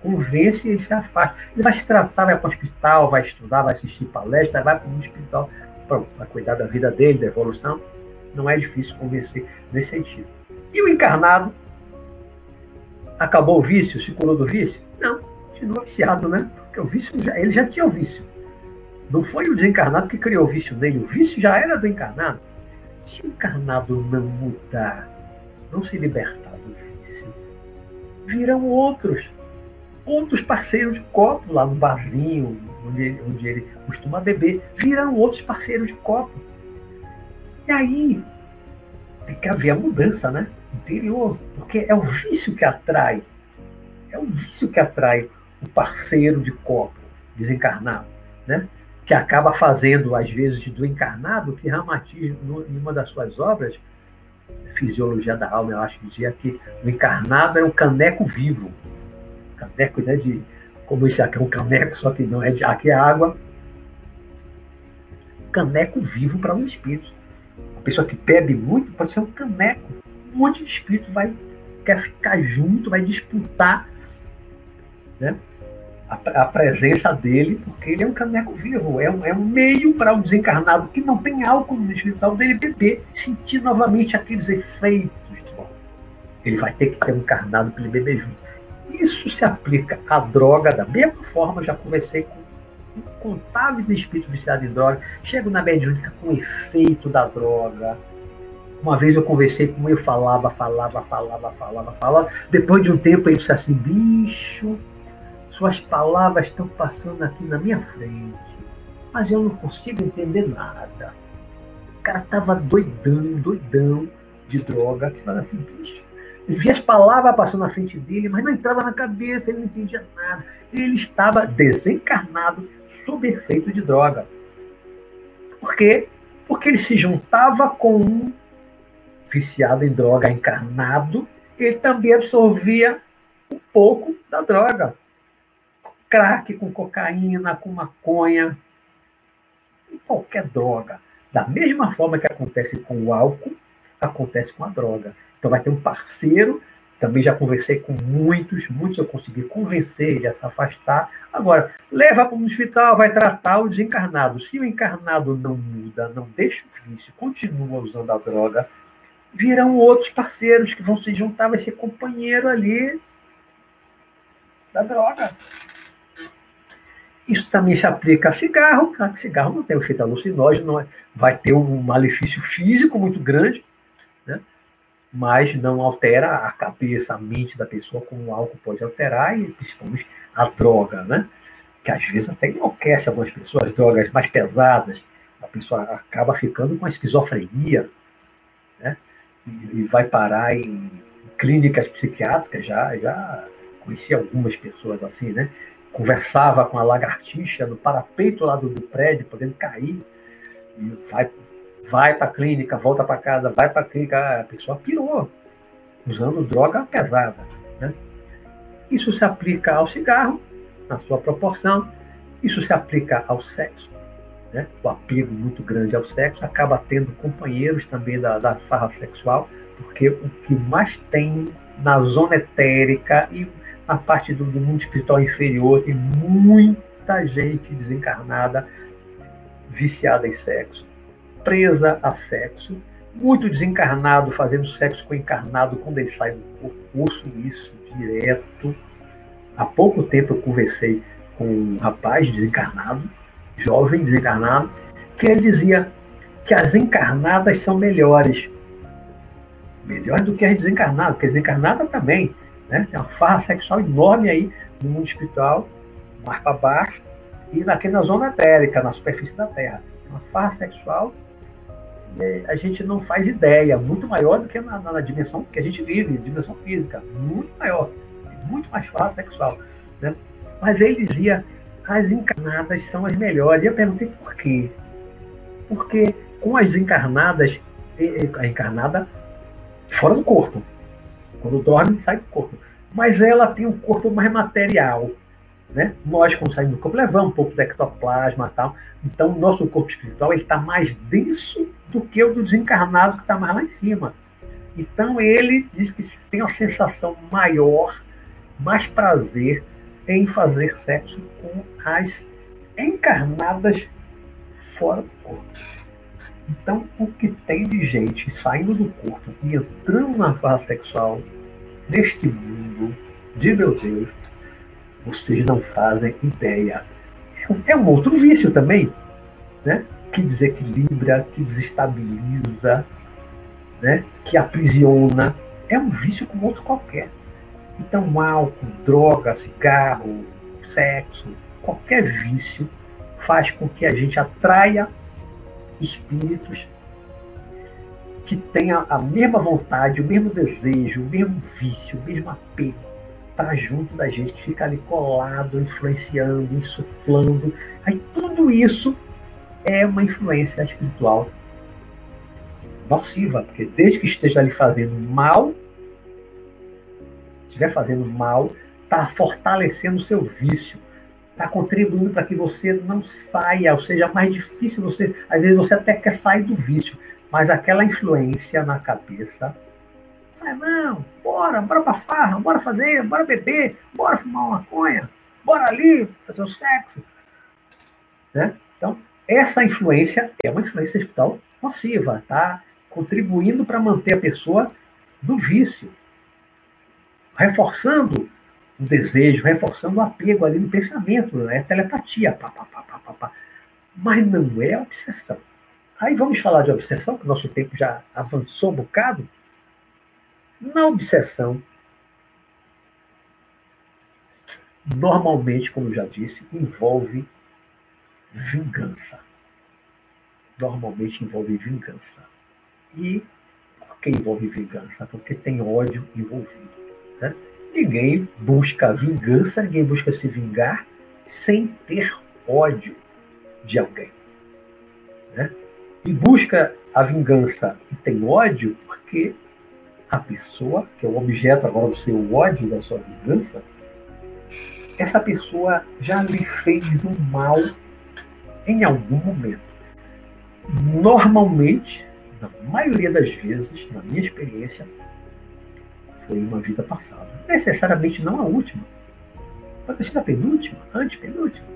A: Convence e ele se afasta. Ele vai se tratar, vai para o hospital, vai estudar, vai assistir palestra, vai para o espiritual, pronto, vai cuidar da vida dele, da evolução. Não é difícil convencer nesse sentido. E o encarnado acabou o vício, se curou do vício? Não, continua viciado, né? Porque o vício, já, ele já tinha o vício. Não foi o desencarnado que criou o vício nele, o vício já era do encarnado. Se o encarnado não mudar, não se libertar do vício, virão outros. outros parceiros de copo lá no barzinho, onde ele, onde ele costuma beber, viram outros parceiros de copo. E aí tem que haver a mudança, né? Interior, porque é o vício que atrai, é o vício que atrai o parceiro de copo desencarnado, né? Que acaba fazendo, às vezes, do encarnado, que Ramatiz, em uma das suas obras, Fisiologia da Alma, eu acho que dizia que o encarnado é um caneco vivo. Caneco, né, de, como isso aqui é um caneco, só que não é de aqui é água. Caneco vivo para um espírito. A pessoa que bebe muito pode ser um caneco. Um monte de espírito vai quer ficar junto, vai disputar né, a, presença dele, porque ele é um caneco vivo, é um, é um meio para um desencarnado que não tem álcool no espiritual dele beber, sentir novamente aqueles efeitos. Ele vai ter que ter um encarnado para ele beber junto. Isso se aplica à droga da mesma forma, já conversei com incontáveis espíritos viciados em droga, chego na mediúnica com o efeito da droga. Uma vez eu conversei com ele, falava, falava, falava, falava, falava. Depois de um tempo ele disse assim, bicho, suas palavras estão passando aqui na minha frente, mas eu não consigo entender nada. O cara estava doidão, doidão de droga, que fala assim, bicho. Ele via as palavras passando na frente dele, mas não entrava na cabeça, ele não entendia nada. Ele estava desencarnado sob efeito de droga. Por quê? Porque ele se juntava com um viciado em droga encarnado, ele também absorvia um pouco da droga crack, com cocaína, com maconha, com qualquer droga. Da mesma forma que acontece com o álcool, acontece com a droga. Então vai ter um parceiro, também já conversei com muitos, muitos eu consegui convencer ele a se afastar. Agora, leva para um hospital, vai tratar o desencarnado. Se o encarnado não muda, não deixa o vício, continua usando a droga, virão outros parceiros que vão se juntar, vai ser companheiro ali da droga. Isso também se aplica a cigarro, claro que cigarro não tem efeito alucinógeno, não é, vai ter um malefício físico muito grande, né? mas não altera a cabeça, a mente da pessoa, como o álcool pode alterar, e principalmente a droga, né? que às vezes até enlouquece algumas pessoas, drogas mais pesadas, a pessoa acaba ficando com esquizofrenia, né? e, e vai parar em clínicas psiquiátricas, já, já conheci algumas pessoas assim, né? Conversava com a lagartixa no parapeito lá do, do prédio, podendo cair, e vai, vai para a clínica, volta para casa, vai para a clínica, a pessoa pirou, usando droga pesada. Né? Isso se aplica ao cigarro, na sua proporção, isso se aplica ao sexo. Né? O apego muito grande ao sexo acaba tendo companheiros também da, da farra sexual, porque o que mais tem na zona etérica e a parte do, do mundo espiritual inferior tem muita gente desencarnada, viciada em sexo, presa a sexo, muito desencarnado fazendo sexo com encarnado quando ele sai do corpo. Ouço isso direto. Há pouco tempo eu conversei com um rapaz desencarnado, jovem desencarnado, que ele dizia que as encarnadas são melhores. Melhores do que as desencarnadas, porque as desencarnadas também né? Tem uma farra sexual enorme aí no mundo espiritual, mais para baixo, e aqui na zona etérica, na superfície da Terra. Uma farra sexual a gente não faz ideia, muito maior do que na, na, dimensão que a gente vive, dimensão física, muito maior, muito mais farra sexual. Né? Mas ele dizia, as encarnadas são as melhores. E eu perguntei por quê? Porque com as encarnadas, a encarnada fora do corpo, quando dorme, sai do corpo. Mas ela tem um corpo mais material. Né? Nós, quando saímos do corpo, levamos um pouco de ectoplasma tal. Então, o nosso corpo espiritual está mais denso do que o do desencarnado que está mais lá em cima. Então, ele diz que tem uma sensação maior, mais prazer em fazer sexo com as encarnadas fora do corpo. Então, o que tem de gente saindo do corpo e entrando na fase sexual neste mundo de meu Deus, vocês não fazem ideia. É um outro vício também, né? que desequilibra, que desestabiliza, né? que aprisiona. É um vício como outro qualquer. Então, álcool, droga, cigarro, sexo, qualquer vício faz com que a gente atraia espíritos que tenham a mesma vontade, o mesmo desejo, o mesmo vício, o mesmo apego para junto da gente, que fica ali colado, influenciando, insuflando. Aí tudo isso é uma influência espiritual nociva, porque desde que esteja ali fazendo mal, estiver fazendo mal, está fortalecendo o seu vício, está contribuindo para que você não saia, ou seja, mais difícil você, às vezes você até quer sair do vício, mas aquela influência na cabeça, sai não, bora, bora farra, bora fazer, bora beber, bora fumar uma maconha, bora ali fazer o sexo, né? Então, essa influência é uma influência espiritual nociva, tá? Contribuindo para manter a pessoa no vício, reforçando o desejo, reforçando o apego ali no pensamento, é telepatia, pá, pá, pá, pá, pá, mas não é obsessão. Aí vamos falar de obsessão, que nosso tempo já avançou um bocado. Na obsessão, normalmente, como eu já disse, envolve vingança. Normalmente envolve vingança. E por que envolve vingança? Porque tem ódio envolvido. Né? Ninguém busca vingança, ninguém busca se vingar sem ter ódio de alguém. Né? E busca a vingança e tem ódio porque a pessoa, que é o objeto agora do seu ódio, da sua vingança, essa pessoa já lhe fez um mal em algum momento. Normalmente, na maioria das vezes, na minha experiência, foi uma vida passada. Necessariamente não a última. Pode ser a penúltima, antepenúltima.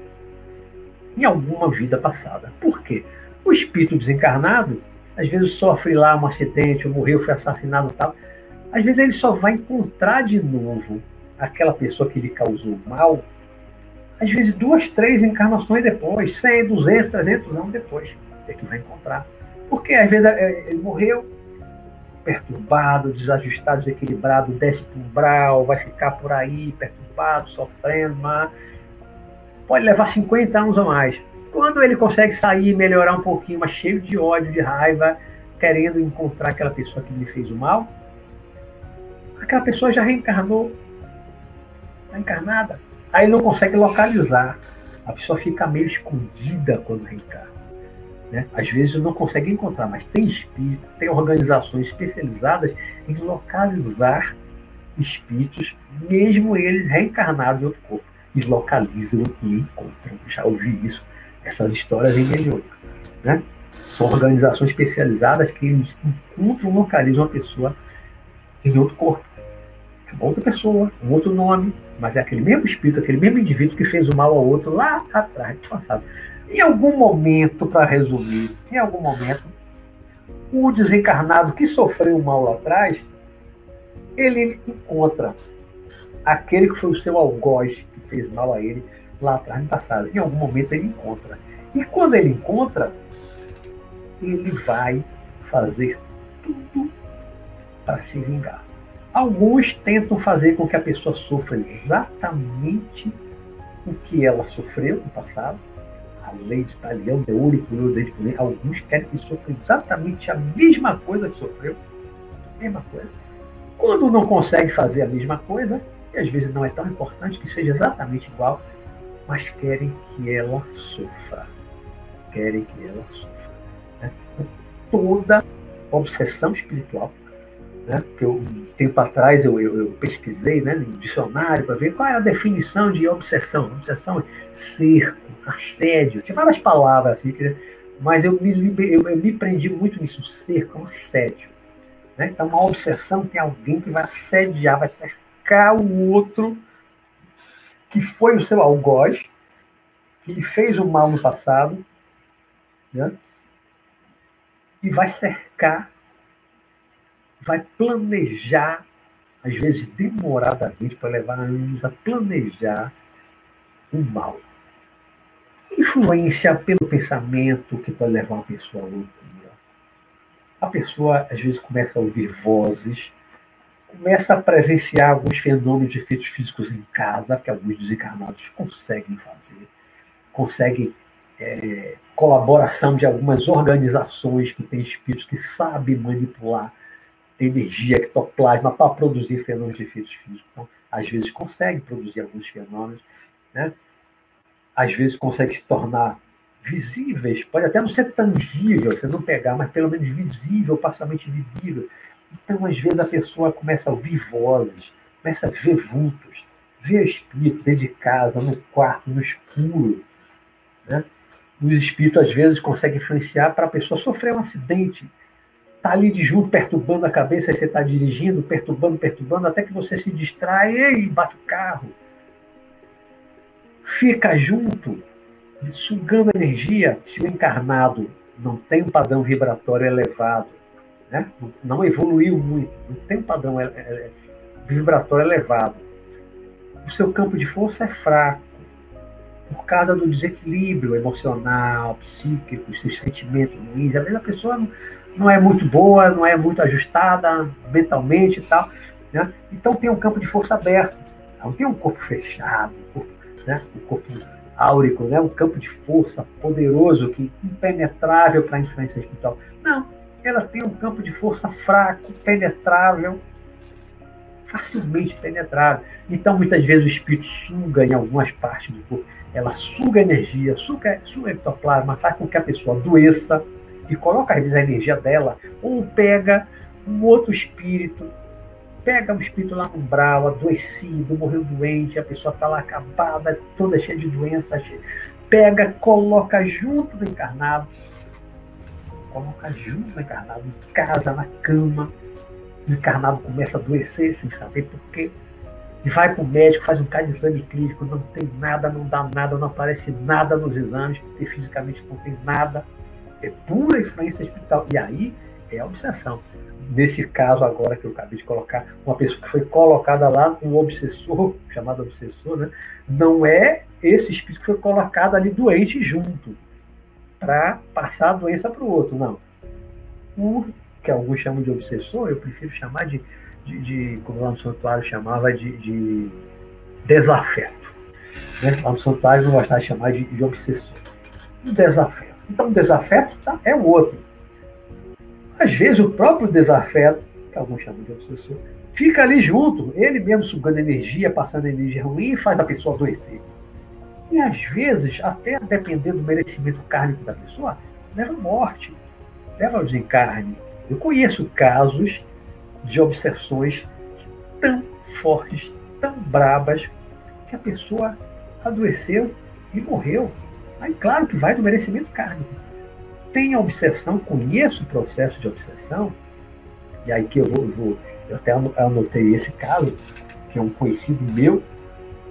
A: Em alguma vida passada. Por quê? O espírito desencarnado, às vezes sofre lá um acidente, ou morreu, foi assassinado tal. Às vezes ele só vai encontrar de novo aquela pessoa que lhe causou mal, às vezes duas, três encarnações depois, 100, 200, 300 anos depois, é que vai encontrar. Porque às vezes é, ele morreu perturbado, desajustado, desequilibrado, desce para o umbral, vai ficar por aí perturbado, sofrendo, mas pode levar 50 anos ou mais. Quando ele consegue sair, melhorar um pouquinho, mas cheio de ódio, de raiva, querendo encontrar aquela pessoa que lhe fez o mal, aquela pessoa já reencarnou, está encarnada. Aí não consegue localizar. A pessoa fica meio escondida quando reencarna. Né? Às vezes não consegue encontrar, mas tem espírito, tem organizações especializadas em localizar espíritos, mesmo eles reencarnados em outro corpo. Eles localizam e encontram. Já ouvi isso essas histórias em mediúnica. Né? São organizações especializadas que encontram, localizam a pessoa em outro corpo. É uma outra pessoa, um outro nome, mas é aquele mesmo espírito, aquele mesmo indivíduo que fez o mal ao outro lá atrás, no passado. Em algum momento, para resumir, em algum momento, o desencarnado que sofreu o mal lá atrás, ele encontra aquele que foi o seu algoz que fez mal a ele lá atrás no passado. Em algum momento ele encontra. E quando ele encontra, ele vai fazer tudo para se vingar. Alguns tentam fazer com que a pessoa sofra exatamente o que ela sofreu no passado. A lei de Italião, de olho por olho, dente por dente. Alguns querem que sofra exatamente a mesma coisa que sofreu. A mesma coisa. Quando não consegue fazer a mesma coisa, e às vezes não é tão importante que seja exatamente igual, mas querem que ela sofra. Querem que ela sofra. Né? Então, toda obsessão espiritual, né? que eu, um tempo atrás eu, eu, eu pesquisei né, no dicionário para ver qual é a definição de obsessão. Obsessão é cerco, assédio, tinha várias palavras assim, que, mas eu me, eu, eu me prendi muito nisso, cerco, um assédio. Né? Então, uma obsessão tem alguém que vai assediar, vai cercar o outro que foi o seu algoz, que lhe fez o mal no passado, né? e vai cercar, vai planejar, às vezes demoradamente, para levar anos a planejar o mal. Influência pelo pensamento que pode levar uma pessoa à loucura. A pessoa, às vezes, começa a ouvir vozes, começa a presenciar alguns fenômenos de efeitos físicos em casa, que alguns desencarnados conseguem fazer, conseguem é, colaboração de algumas organizações que têm espíritos que sabem manipular energia ectoplasma para produzir fenômenos de efeitos físicos. Então, às vezes consegue produzir alguns fenômenos, né? às vezes consegue se tornar visíveis, pode até não ser tangível, você não pegar, mas pelo menos visível, parcialmente visível. Então, às vezes, a pessoa começa a ouvir vozes, começa a ver vultos, ver espírito dentro de casa, no quarto, no escuro. Né? Os espíritos, às vezes, conseguem influenciar para a pessoa sofrer um acidente, tá ali de junto, perturbando a cabeça, aí você está dirigindo, perturbando, perturbando, até que você se distrai e bate o carro. Fica junto, sugando energia. Se o encarnado não tem um padrão vibratório elevado, né? não evoluiu muito, não tem um padrão vibratório elevado, o seu campo de força é fraco por causa do desequilíbrio emocional, psíquico, seus sentimentos ruins. Às vezes a pessoa não, não é muito boa, não é muito ajustada mentalmente e tal. Né? Então tem um campo de força aberto, não tem um corpo fechado, um corpo, né? um corpo áurico, né? um campo de força poderoso, que impenetrável para a influência espiritual. Não, ela tem um campo de força fraco, penetrável, facilmente penetrável. Então, muitas vezes, o espírito suga em algumas partes do corpo, ela suga energia, suga, suga ectoplasma, faz com que a pessoa adoeça, e coloca, às vezes, a energia dela, ou pega um outro espírito, pega um espírito lá umbral, adoecido, morreu doente, a pessoa está lá acabada, toda cheia de doenças, pega, coloca junto do encarnado, coloca do encarnado, em casa, na cama, o encarnado começa a adoecer sem saber por quê. E vai para o médico, faz um cada exame clínico, não tem nada, não dá nada, não aparece nada nos exames, porque fisicamente não tem nada é pura influência espiritual. E aí é a obsessão. Nesse caso agora que eu acabei de colocar, uma pessoa que foi colocada lá, um obsessor, chamado obsessor, né? não é esse espírito que foi colocado ali doente junto, para passar a doença para o outro, não. O que alguns chamam de obsessor, eu prefiro chamar de, de, de como lá no santuário chamava, de, de desafeto. Né? Lá no santuário não gostava de chamar de, de obsessor. Um desafeto. Então, o desafeto tá, é o outro. Às vezes, o próprio desafeto, que alguns chamam de obsessor, fica ali junto, ele mesmo sugando energia, passando energia ruim e faz a pessoa adoecer. E às vezes, até dependendo do merecimento kármico da pessoa, leva à morte, leva ao desencarne. Eu conheço casos de obsessões tão fortes, tão brabas, que a pessoa adoeceu e morreu. Aí, claro que vai do merecimento kármico. Tem a obsessão, conheço o processo de obsessão, e aí que eu vou, eu, vou, eu até anotei esse caso, que é um conhecido meu,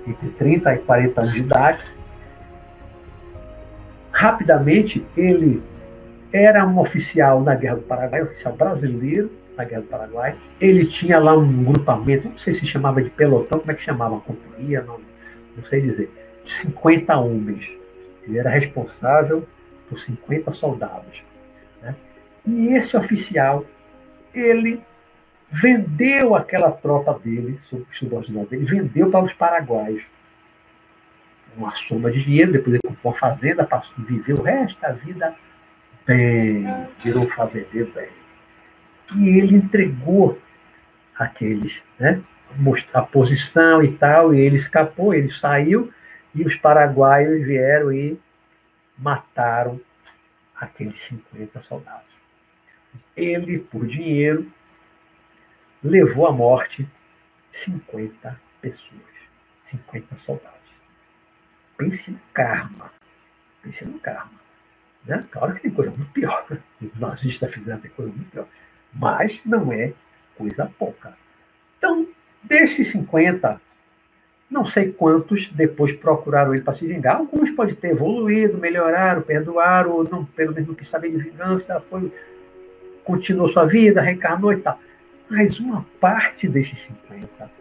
A: entre 30 e 40 anos de idade. Rapidamente, ele era um oficial na Guerra do Paraguai, oficial brasileiro na Guerra do Paraguai. Ele tinha lá um grupamento, não sei se chamava de pelotão, como é que chamava, a companhia, não, não sei dizer, de 50 homens. Ele era responsável por 50 soldados. Né? E esse oficial, ele vendeu aquela tropa dele, subordinado dele, vendeu para os paraguaios uma soma de dinheiro, depois ele comprou uma fazenda, passou, viveu o resto da vida bem, virou fazendeiro bem. E ele entregou aqueles, né, a posição e tal, e ele escapou, ele saiu, e os paraguaios vieram e mataram aqueles 50 soldados. Ele, por dinheiro, levou à morte 50 pessoas, 50 soldados. Pense no karma. Pense no karma. Né? Claro que tem coisa muito pior. Os nazistas fizeram tem coisa muito pior. Mas não é coisa pouca. Então, desses 50, não sei quantos depois procuraram ele para se vingar. Alguns podem ter evoluído, melhoraram, perdoaram, ou não, pelo menos não quis saber de vingança, foi, continuou sua vida, reencarnou e tal. Mas uma parte desses 50,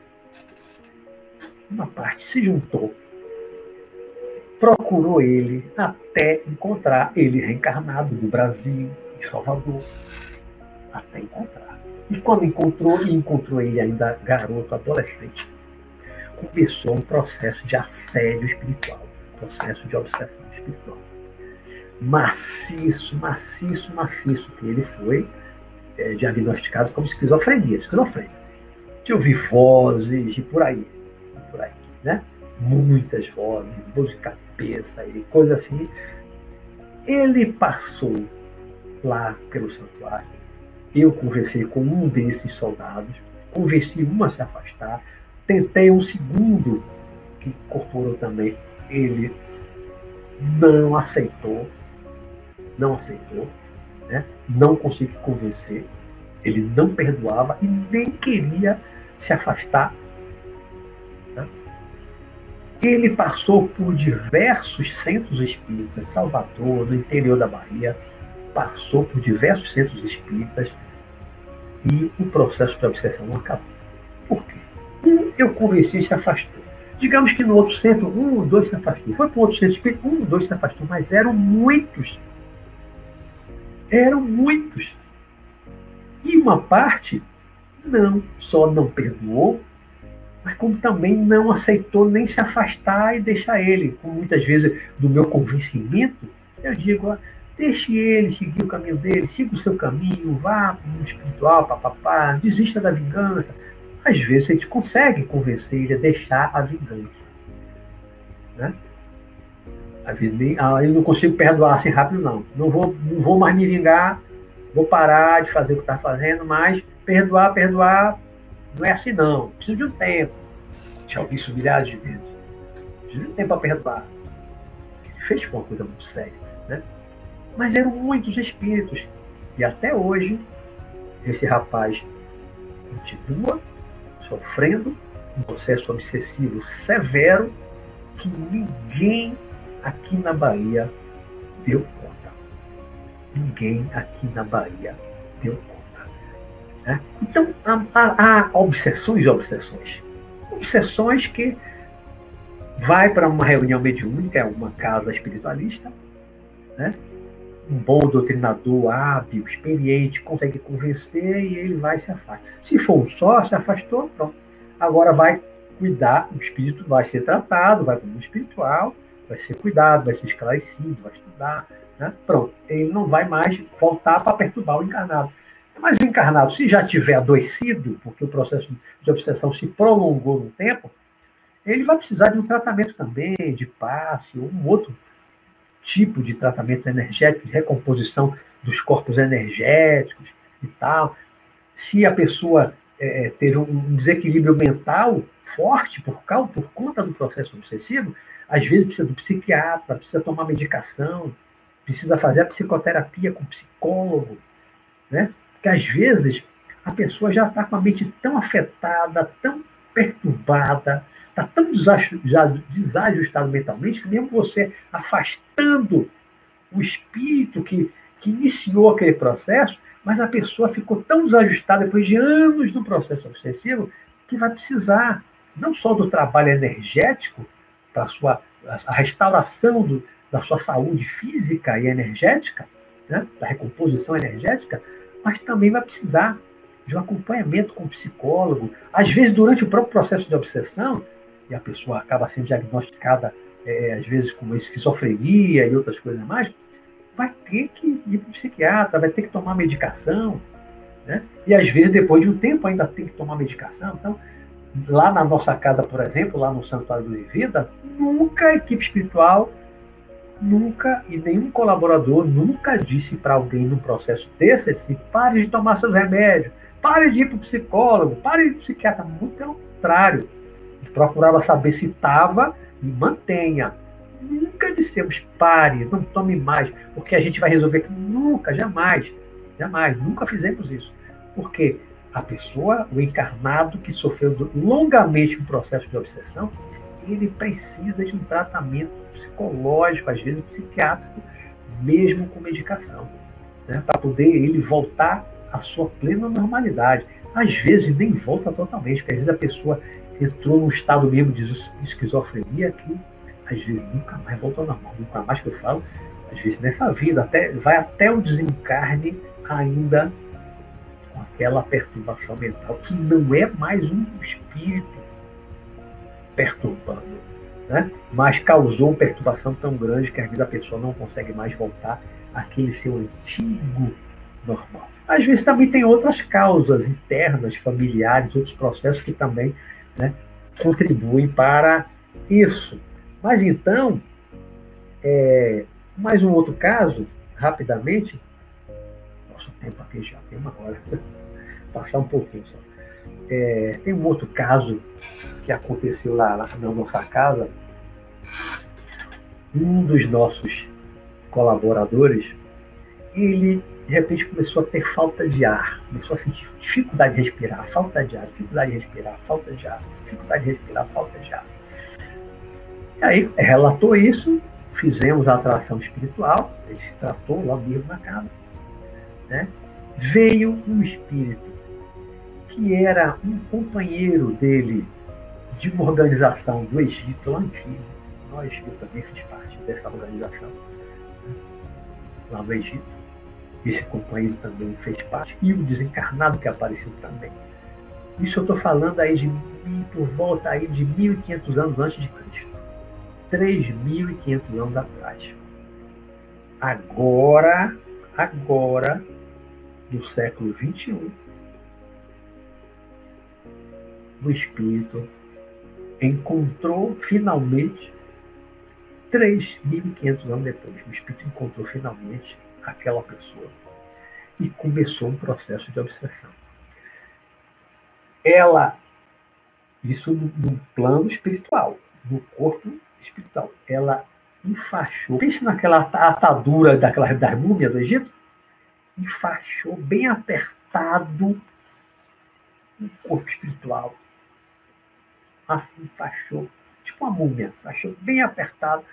A: uma parte se juntou, procurou ele até encontrar ele reencarnado no Brasil, em Salvador, até encontrar. E quando encontrou, e encontrou ele ainda garoto, adolescente, começou um processo de assédio espiritual, processo de obsessão espiritual. Maciço, maciço, maciço, que ele foi é, diagnosticado como esquizofrenia, esquizofrênico. De vozes e por aí, por aí, né? Muitas vozes, dor de cabeça e coisa assim. Ele passou lá pelo santuário. Eu conversei com um desses soldados, convenci um a se afastar, tentei um segundo que incorporou também. Ele não aceitou, não aceitou, né? não consegui convencer, ele não perdoava e nem queria se afastar. Né? Ele passou por diversos centros espíritas, Salvador, no interior da Bahia, passou por diversos centros espíritas e o processo de obsessão não acabou. Por quê? Um eu convenci e se afastou. Digamos que no outro centro, um ou dois se afastou. Foi para o outro centro espírita, um ou dois se afastou, mas eram muitos eram muitos. E uma parte não só não perdoou, mas como também não aceitou nem se afastar e deixar ele. Como muitas vezes, do meu convencimento, eu digo, deixe ele seguir o caminho dele, siga o seu caminho, vá para o mundo espiritual, papapá, desista da vingança. Às vezes a gente consegue convencer ele a deixar a vingança. Né? Ah, eu não consigo perdoar assim rápido, não. Não vou, não vou mais me vingar, vou parar de fazer o que está fazendo, mas perdoar, perdoar, não é assim, não. Preciso de um tempo. Já ouvi isso milhares de vezes. Preciso de um tempo para perdoar. Ele fez uma coisa muito séria. Né? Mas eram muitos espíritos. E até hoje, esse rapaz continua sofrendo um processo obsessivo severo que ninguém aqui na Bahia deu conta. Ninguém aqui na Bahia deu conta. Né? Então, há, há, há obsessões e obsessões. Obsessões que vai para uma reunião mediúnica, é uma casa espiritualista, né? um bom doutrinador hábil, experiente, consegue convencer e ele vai se afastar. Se for um só, se afastou, pronto. Agora vai cuidar, o espírito vai ser tratado, vai para o mundo espiritual, vai ser cuidado, vai ser esclarecido, vai estudar, né? pronto. Ele não vai mais voltar para perturbar o encarnado. Mas o encarnado, se já tiver adoecido, porque o processo de obsessão se prolongou no tempo, ele vai precisar de um tratamento também, de passe, ou um outro tipo de tratamento energético, de recomposição dos corpos energéticos e tal. Se a pessoa é, teve um desequilíbrio mental forte por, causa, por conta do processo obsessivo, às vezes precisa do psiquiatra, precisa tomar medicação, precisa fazer a psicoterapia com psicólogo, né? Porque às vezes a pessoa já está com a mente tão afetada, tão perturbada, está tão desajustado mentalmente que mesmo você afastando o espírito que, que iniciou aquele processo, mas a pessoa ficou tão desajustada depois de anos do processo obsessivo que vai precisar não só do trabalho energético, para a sua a restauração do, da sua saúde física e energética, né, da recomposição energética, mas também vai precisar de um acompanhamento com o psicólogo. Às vezes, durante o próprio processo de obsessão, e a pessoa acaba sendo diagnosticada, é, às vezes, com esquizofrenia e outras coisas mais, vai ter que ir para o psiquiatra, vai ter que tomar medicação. Né? E às vezes, depois de um tempo, ainda tem que tomar medicação. Então, lá na nossa casa, por exemplo, lá no Santuário do Vida, nunca a equipe espiritual, nunca, e nenhum colaborador nunca disse para alguém num processo desse assim, pare de tomar seus remédios, pare de ir para o psicólogo, pare de ir para psiquiatra. Muito pelo contrário. Procurava saber se estava e mantenha. Nunca dissemos pare, não tome mais, porque a gente vai resolver. Nunca, jamais, jamais, nunca fizemos isso. Porque a pessoa, o encarnado que sofreu longamente um processo de obsessão, ele precisa de um tratamento psicológico, às vezes psiquiátrico, mesmo com medicação, né, para poder ele voltar à sua plena normalidade. Às vezes nem volta totalmente, porque às vezes a pessoa entrou num estado mesmo de esquizofrenia que às vezes nunca mais volta ao normal, nunca mais que eu falo, às vezes nessa vida, até, vai até o desencarne ainda aquela perturbação mental, que não é mais um espírito perturbando, né? mas causou uma perturbação tão grande que às vezes a pessoa não consegue mais voltar àquele seu antigo normal. Às vezes também tem outras causas internas, familiares, outros processos que também né, contribuem para isso. Mas então, é, mais um outro caso, rapidamente, tempo aqui já tem uma hora, passar um pouquinho só. É, tem um outro caso que aconteceu lá, lá na nossa casa. Um dos nossos colaboradores, ele de repente começou a ter falta de ar, começou a sentir dificuldade de respirar, falta de ar, dificuldade de respirar, falta de ar, dificuldade de respirar, falta de ar. E aí relatou isso, fizemos a atração espiritual, ele se tratou lá mesmo na casa. Né? Veio um espírito que era um companheiro dele de uma organização do Egito antigo. Nós, eu também fiz parte dessa organização, né? lá no Egito esse companheiro também fez parte, e o desencarnado que apareceu também. Isso eu estou falando aí de por volta aí de 1.500 anos antes de Cristo. 3.500 anos atrás. Agora, agora, do século 21, o Espírito encontrou finalmente, 3.500 anos depois, o Espírito encontrou finalmente aquela pessoa. E começou um processo de obsessão. Ela, isso no, no plano espiritual, no corpo espiritual, ela enfaixou. Pense naquela atadura daquela, da múmia do Egito. Enfaixou bem apertado no corpo espiritual. Assim, enfaixou, tipo uma múmia, enfaixou bem apertado,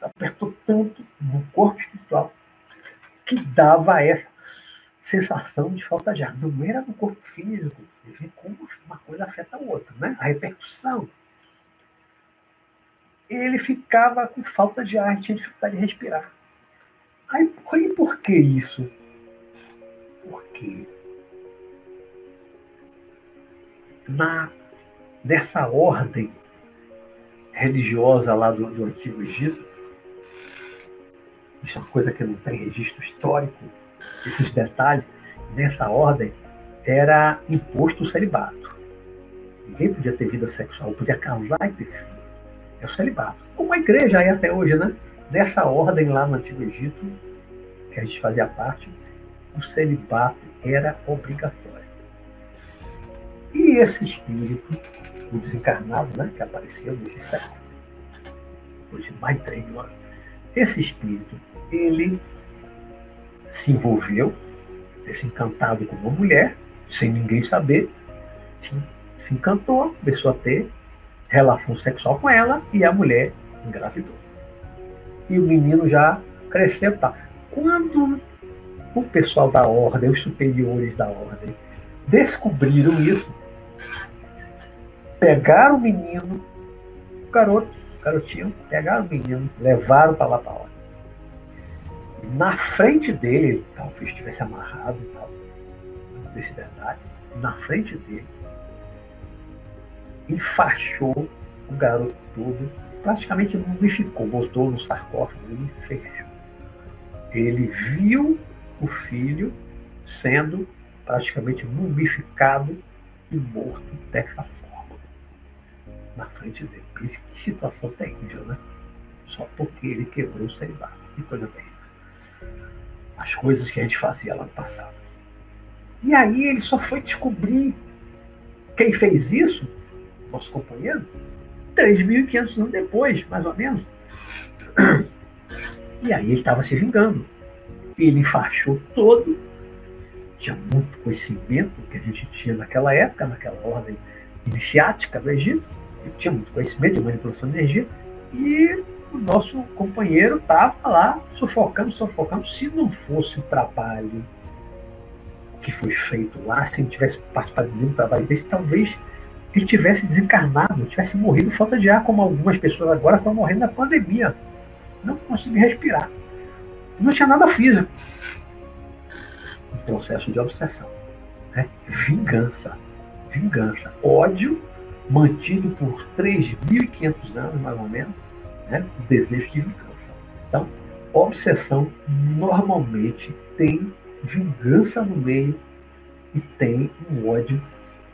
A: apertou tanto no corpo espiritual que dava essa sensação de falta de ar. Não era no corpo físico, vê como uma coisa afeta a outra, né? A repercussão. Ele ficava com falta de ar, tinha dificuldade de respirar. Aí, por, por que isso? Porque na, nessa ordem religiosa lá do, do Antigo Egito, isso é uma coisa que não tem registro histórico, esses detalhes, nessa ordem, era imposto o celibato. Ninguém podia ter vida sexual, podia casar e ter filho. É o celibato. Como a igreja é até hoje, né? Nessa ordem lá no Antigo Egito, que a gente fazia parte, o celibato era obrigatório. E esse espírito, o desencarnado, né, que apareceu nesse século, hoje mais de 3 mil anos, esse espírito ele se envolveu, se encantado com uma mulher, sem ninguém saber, se, se encantou, começou a ter relação sexual com ela e a mulher engravidou. E o menino já cresceu. Tá. Quando o pessoal da ordem, os superiores da ordem, descobriram isso, pegaram o menino, o garoto, o garotinho, pegaram o menino, levaram para lá para a ordem na frente dele, talvez estivesse amarrado e tal, desse detalhe, na frente dele, enfaixou o garoto todo, praticamente mumificou, botou no sarcófago e fechou. Ele viu o filho sendo praticamente mumificado e morto dessa forma. Na frente dele. Pense que situação terrível, né? Só porque ele quebrou o celibato. Que coisa terrível as coisas que a gente fazia lá no passado. E aí ele só foi descobrir quem fez isso, nosso companheiro, 3.500 anos depois, mais ou menos. E aí ele estava se vingando. Ele enfaixou todo, tinha muito conhecimento que a gente tinha naquela época, naquela ordem iniciática do Egito, ele tinha muito conhecimento de manipulação de energia, e o nosso companheiro estava lá sufocando, sufocando. Se não fosse o trabalho que foi feito lá, se ele tivesse participado de um trabalho desse, talvez ele tivesse desencarnado, tivesse morrido falta de ar, como algumas pessoas agora estão morrendo na pandemia. Não conseguia respirar. Não tinha nada físico. Um processo de obsessão. Né? Vingança. Vingança. Ódio mantido por 3.500 anos, mais ou menos, né? o desejo de vingança. Então, obsessão normalmente tem vingança no meio e tem um ódio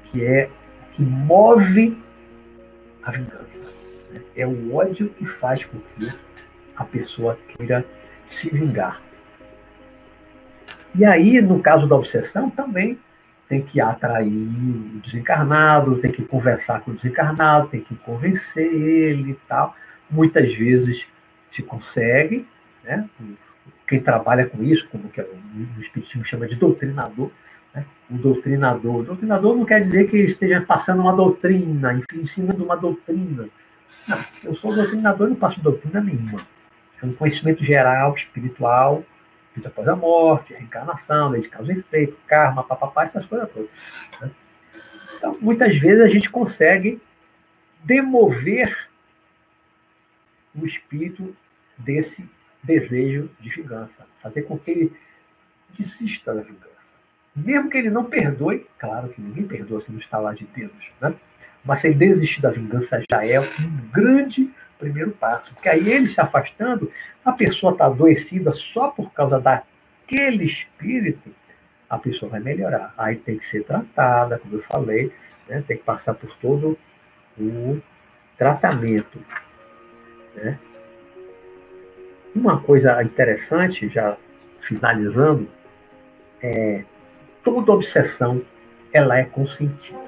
A: que é que move a vingança. Né? É o ódio que faz com que a pessoa queira se vingar. E aí, no caso da obsessão, também tem que atrair o desencarnado, tem que conversar com o desencarnado, tem que convencer ele e tal. Muitas vezes se consegue, né? quem trabalha com isso, como que o Espiritismo chama de doutrinador, né? o doutrinador. O doutrinador não quer dizer que esteja passando uma doutrina, ensinando uma doutrina. Não, eu sou doutrinador e não passo doutrina nenhuma. É um conhecimento geral, espiritual, vida após a morte, reencarnação, lei de causa e efeito, karma, papapá, essas coisas todas. Né? Então, muitas vezes a gente consegue demover o espírito desse desejo de vingança, fazer com que ele desista da vingança. Mesmo que ele não perdoe, claro que ninguém perdoa se não está lá de dedos, né? mas se ele desistir da vingança já é um grande primeiro passo. Porque aí ele se afastando, a pessoa está adoecida só por causa daquele espírito, a pessoa vai melhorar. Aí tem que ser tratada, como eu falei, né? tem que passar por todo o tratamento. Né? Uma coisa interessante, já finalizando, é toda obsessão ela é consentida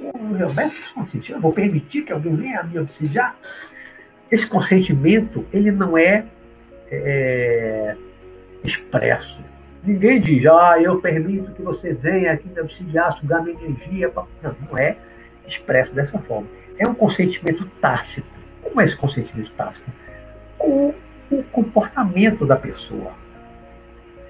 A: o Gilberto consentiu, eu vou permitir que alguém venha me obsidiar. Esse consentimento, ele não é, é expresso. Ninguém diz, ah, eu permito que você venha aqui me obsidiar, sugar minha energia. Não, não é expresso dessa forma. É um consentimento tácito. Como é esse consentimento tácito? Com o comportamento da pessoa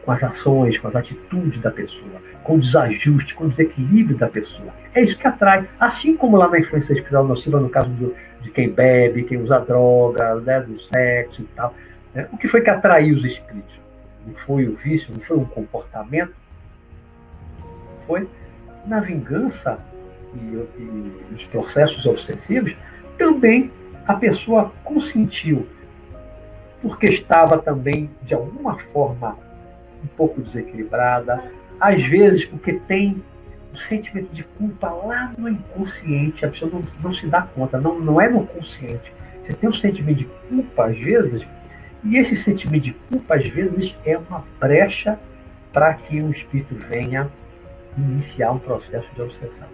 A: com as ações, com as atitudes da pessoa, com o desajuste, com o desequilíbrio da pessoa. É isso que atrai. Assim como lá na influência espiritual nociva, no caso do, de quem bebe, quem usa droga, né, do sexo e tal. Né? O que foi que atraiu os espíritos? Não foi o vício, não foi um comportamento? Foi na vingança e, e nos processos obsessivos, também a pessoa consentiu, porque estava também, de alguma forma, um pouco desequilibrada, às vezes porque tem um sentimento de culpa lá no inconsciente, a pessoa não, não se dá conta, não, não é no consciente. Você tem um sentimento de culpa, às vezes, e esse sentimento de culpa, às vezes, é uma brecha para que o espírito venha iniciar um processo de obsessão.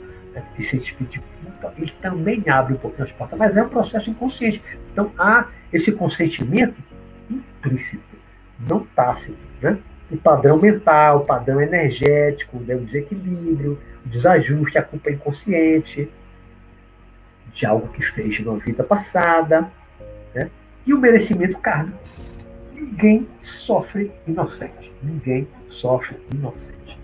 A: Esse sentimento de culpa, ele também abre um pouquinho as portas, mas é um processo inconsciente. Então, há esse consentimento implícito, não tácito. Né? O padrão mental, o padrão energético, né, o desequilíbrio, o desajuste, a culpa inconsciente de algo que fez na vida passada, né? e o merecimento kármico. Ninguém sofre inocente. Ninguém sofre inocente.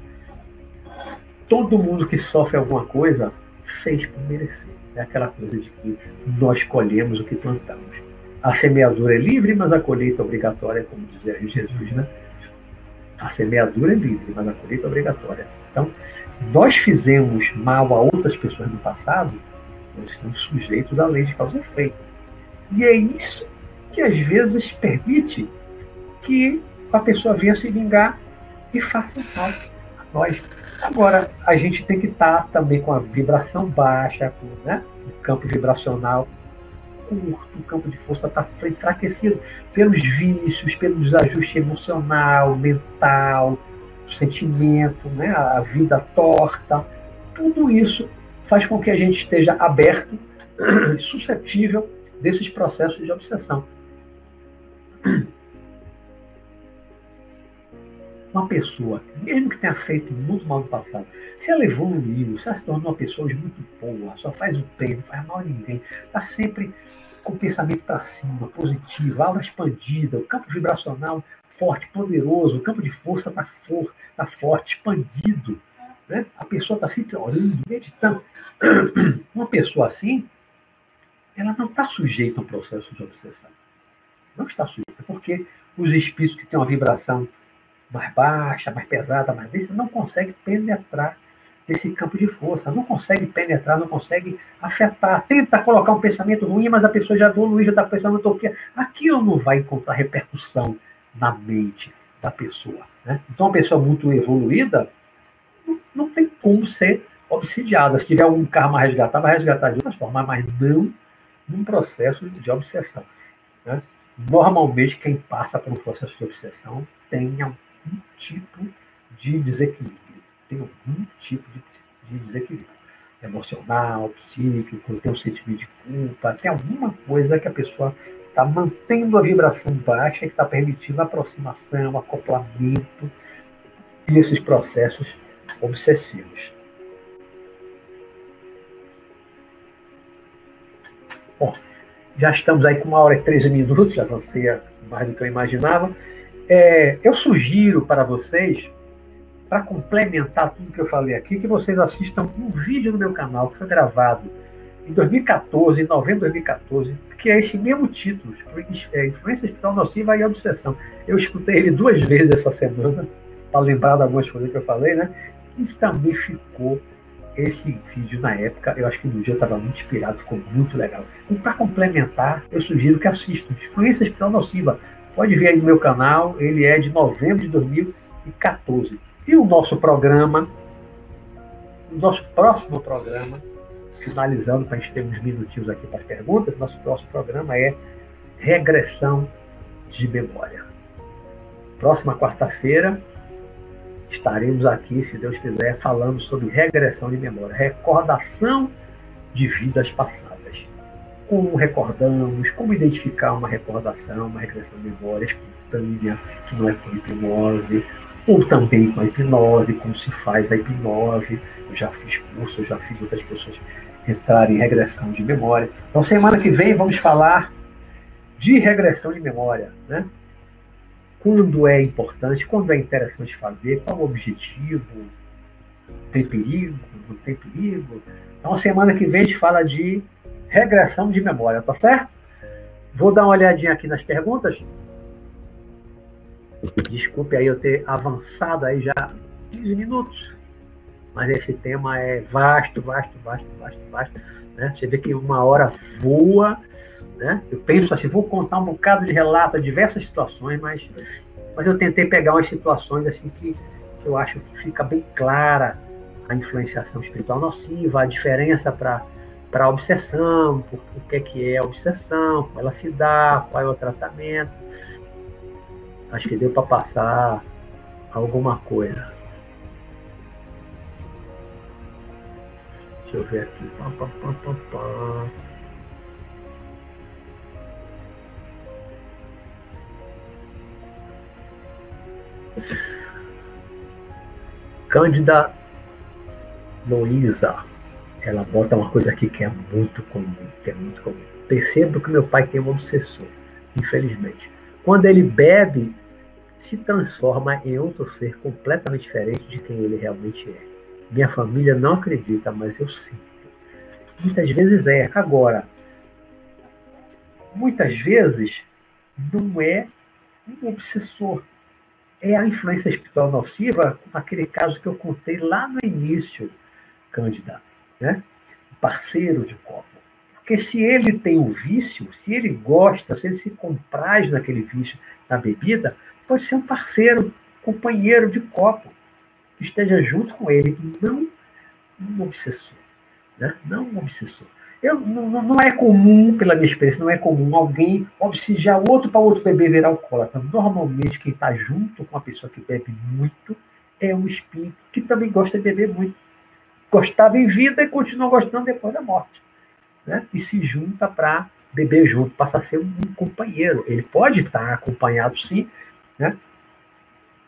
A: Todo mundo que sofre alguma coisa fez por merecer. É aquela coisa de que nós colhemos o que plantamos. A semeadura é livre, mas a colheita é obrigatória, como dizia Jesus, né? A semeadura é livre, mas a colheita é obrigatória. Então, se nós fizemos mal a outras pessoas no passado, nós estamos sujeitos à lei de causa e efeito. E é isso que às vezes permite que a pessoa venha se vingar e faça mal a nós. Agora, a gente tem que estar também com a vibração baixa, com né, o campo vibracional curto, o campo de força está enfraquecido pelos vícios, pelo desajuste emocional, mental, sentimento, né? a vida torta. Tudo isso faz com que a gente esteja aberto, suscetível desses processos de obsessão uma pessoa, mesmo que tenha feito muito mal no passado, se ela evoluiu, se ela se tornou uma pessoa muito boa, só faz o bem, não faz mal a ninguém, está sempre com o pensamento para cima, positivo, aula expandida, o campo vibracional forte, poderoso, o campo de força está for, tá forte, expandido. Né? A pessoa está sempre orando, meditando. Uma pessoa assim, ela não está sujeita a um processo de obsessão. Não está sujeita, porque os espíritos que têm uma vibração mais baixa, mais pesada, mais densa, não consegue penetrar nesse campo de força, não consegue penetrar, não consegue afetar. Tenta colocar um pensamento ruim, mas a pessoa já evoluiu, já está pensando que aquilo não vai encontrar repercussão na mente da pessoa. Né? Então, uma pessoa muito evoluída não, não tem como ser obsidiada. Se tiver algum karma a resgatar, vai resgatar de outras formas, mas não num processo de obsessão. Né? Normalmente, quem passa por um processo de obsessão tem algum tipo de desequilíbrio. Tem algum tipo de, de desequilíbrio. Emocional, psíquico, tem um sentimento de culpa, tem alguma coisa que a pessoa está mantendo a vibração baixa, que está permitindo aproximação, acoplamento e esses processos obsessivos. Bom, já estamos aí com uma hora e 13 minutos, já avancei mais do que eu imaginava. É, eu sugiro para vocês, para complementar tudo que eu falei aqui, que vocês assistam um vídeo no meu canal que foi gravado em 2014, em novembro de 2014, que é esse mesmo título, é, Influência Espiritual Nociva e Obsessão. Eu escutei ele duas vezes essa semana, para lembrar de algumas coisas que eu falei, né? E também ficou esse vídeo na época, eu acho que no dia estava muito inspirado, ficou muito legal. E para complementar, eu sugiro que assistam Influência Espiritual Nociva. Pode ver aí no meu canal, ele é de novembro de 2014. E o nosso programa, o nosso próximo programa, finalizando para a gente ter uns minutinhos aqui para as perguntas, nosso próximo programa é regressão de memória. Próxima quarta-feira, estaremos aqui, se Deus quiser, falando sobre regressão de memória, recordação de vidas passadas. Como recordamos, como identificar uma recordação, uma regressão de memória espontânea, que não é por hipnose, ou também com a hipnose, como se faz a hipnose. Eu já fiz curso, eu já fiz outras pessoas entrarem em regressão de memória. Então, semana que vem vamos falar de regressão de memória, né? quando é importante, quando é interessante fazer, qual o objetivo, tem perigo, não tem perigo. Então, semana que vem a gente fala de regressão de memória, tá certo? Vou dar uma olhadinha aqui nas perguntas. Desculpe aí eu ter avançado aí já 15 minutos. Mas esse tema é vasto, vasto, vasto, vasto, vasto. Né? Você vê que uma hora voa né? Eu penso assim, vou contar um bocado de relato, diversas situações, mas, mas eu tentei pegar umas situações assim que, que eu acho que fica bem clara a influenciação espiritual nociva, a diferença para para a obsessão, por, o que é que é a obsessão, como ela se dá, qual é o tratamento. Acho que deu para passar alguma coisa. Deixa eu ver aqui. Pá, pá, pá, pá, pá. Cândida Luísa, ela bota uma coisa aqui que é muito comum, que é muito comum. Percebo que meu pai tem um obsessor, infelizmente. Quando ele bebe, se transforma em outro ser completamente diferente de quem ele realmente é. Minha família não acredita, mas eu sinto. Muitas vezes é. Agora, muitas vezes não é um obsessor é a influência espiritual nociva, aquele caso que eu contei lá no início, Cândida, né? Parceiro de copo. Porque se ele tem o um vício, se ele gosta, se ele se compraz naquele vício, na bebida, pode ser um parceiro, companheiro de copo, que esteja junto com ele, não um obsessor. Né? Não um obsessor. Eu, não, não, é comum, pela minha experiência, não é comum alguém obsidiar outro para outro beber virar alcoólatra. Normalmente, quem está junto com uma pessoa que bebe muito é um espírito que também gosta de beber muito. Gostava em vida e continua gostando depois da morte. Né? E se junta para beber junto, passa a ser um companheiro. Ele pode estar acompanhado, sim. Né?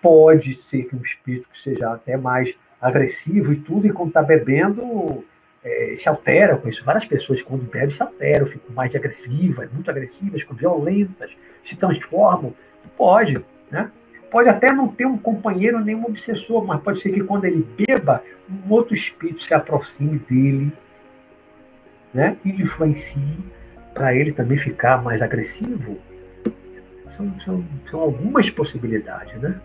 A: Pode ser que um espírito que seja até mais agressivo e tudo, e quando está bebendo é, se altera. Eu conheço várias pessoas que, quando bebem, se alteram, ficam mais agressivas, muito agressivas, ficam violentas, se transformam. Pode, né? Pode até não ter um companheiro nem um obsessor, mas pode ser que quando ele beba, um outro espírito se aproxime dele né? e influencie para ele também ficar mais agressivo. São, são, são algumas possibilidades, né?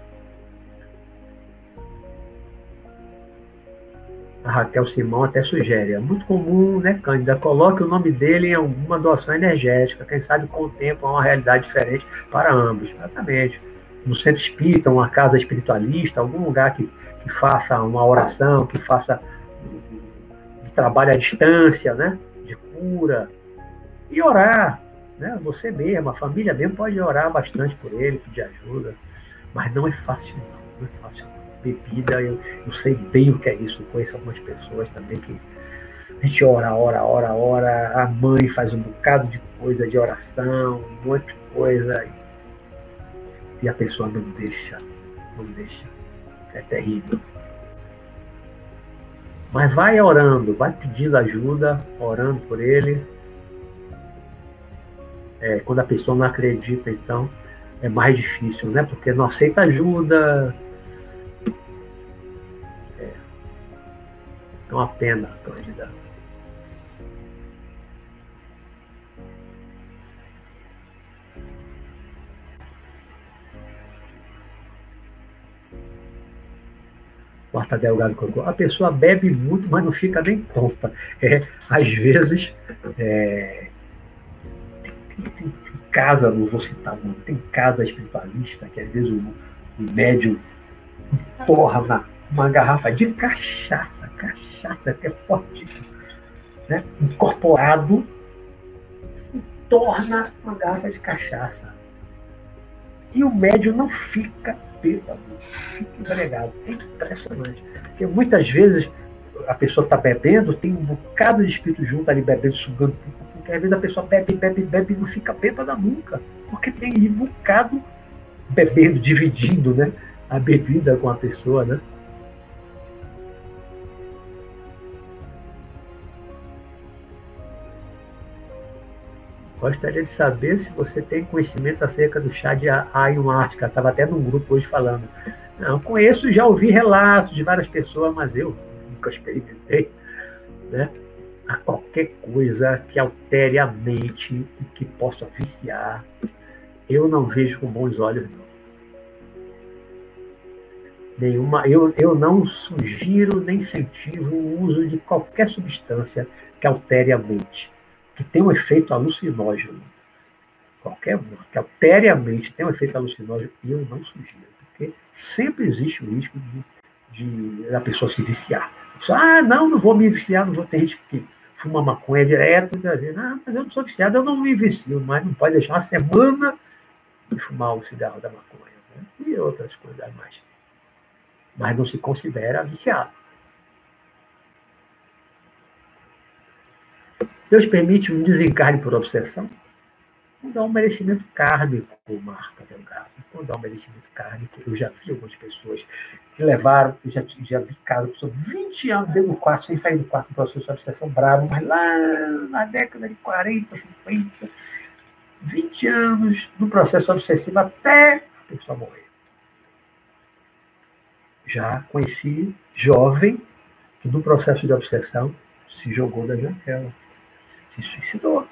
A: A Raquel Simão até sugere. É muito comum, né, Cândida? Coloque o nome dele em alguma doação energética. Quem sabe com o tempo é uma realidade diferente para ambos. Exatamente. No centro espírita, uma casa espiritualista, algum lugar que, que faça uma oração, que faça trabalho à distância, né? De cura. E orar. Né? Você mesmo, a família mesmo pode orar bastante por ele, pedir ajuda. Mas não é fácil, não. Não é fácil. Bebida, eu, eu sei bem o que é isso. Conheço algumas pessoas também que a gente ora, ora, ora, ora. A mãe faz um bocado de coisa de oração, um monte de coisa. E a pessoa não deixa, não deixa. É terrível. Mas vai orando, vai pedindo ajuda, orando por ele. É, quando a pessoa não acredita, então, é mais difícil, né? Porque não aceita ajuda. É, é uma pena, Cândida. Marta Delgado colocou, a pessoa bebe muito, mas não fica nem tonta. É, às vezes, é, tem, tem, tem, casa, não vou citar não, tem casa espiritualista que às vezes o, o médium torna uma garrafa de cachaça, cachaça que é fortíssimo, né? incorporado, torna uma garrafa de cachaça. E o médium não fica bêbado, fica empregado. É impressionante. Porque muitas vezes a pessoa está bebendo, tem um bocado de espírito junto ali bebendo, sugando porque às vezes a pessoa bebe, bebe, bebe e não fica bêbada nunca. Porque tem um bocado bebendo, dividindo né, a bebida com a pessoa, né? Gostaria de saber se você tem conhecimento acerca do chá de ayahuasca. Estava até num grupo hoje falando. Não, conheço, já ouvi relatos de várias pessoas, mas eu nunca experimentei. Né? a qualquer coisa que altere a mente e que possa viciar, eu não vejo com bons olhos, não. Nenhuma, eu, eu não sugiro nem incentivo o uso de qualquer substância que altere a mente, que tem um efeito alucinógeno. Qualquer uma, que altere a mente, tem um efeito alucinógeno, eu não sugiro, porque sempre existe o risco de, de a pessoa se viciar. Ah, não, não vou me viciar, não vou ter risco que fuma maconha direto, e dizendo, ah, mas eu não sou viciado, eu não me vicio, mas não pode deixar uma semana de fumar o cigarro da maconha, né? e outras coisas mais. Mas não se considera viciado. Deus permite um desencarne por obsessão? Não dá um merecimento kármico, Marca Delgado. Não dá um merecimento kármico. Eu já vi algumas pessoas que levaram, eu já, já vi casos, pessoa 20 anos dentro do quarto, sem sair do quarto, processo de obsessão bravo, mas lá na década de 40, 50, 20 anos no processo obsessivo até a pessoa morrer. Já conheci jovem que no processo de obsessão se jogou da janela, se suicidou.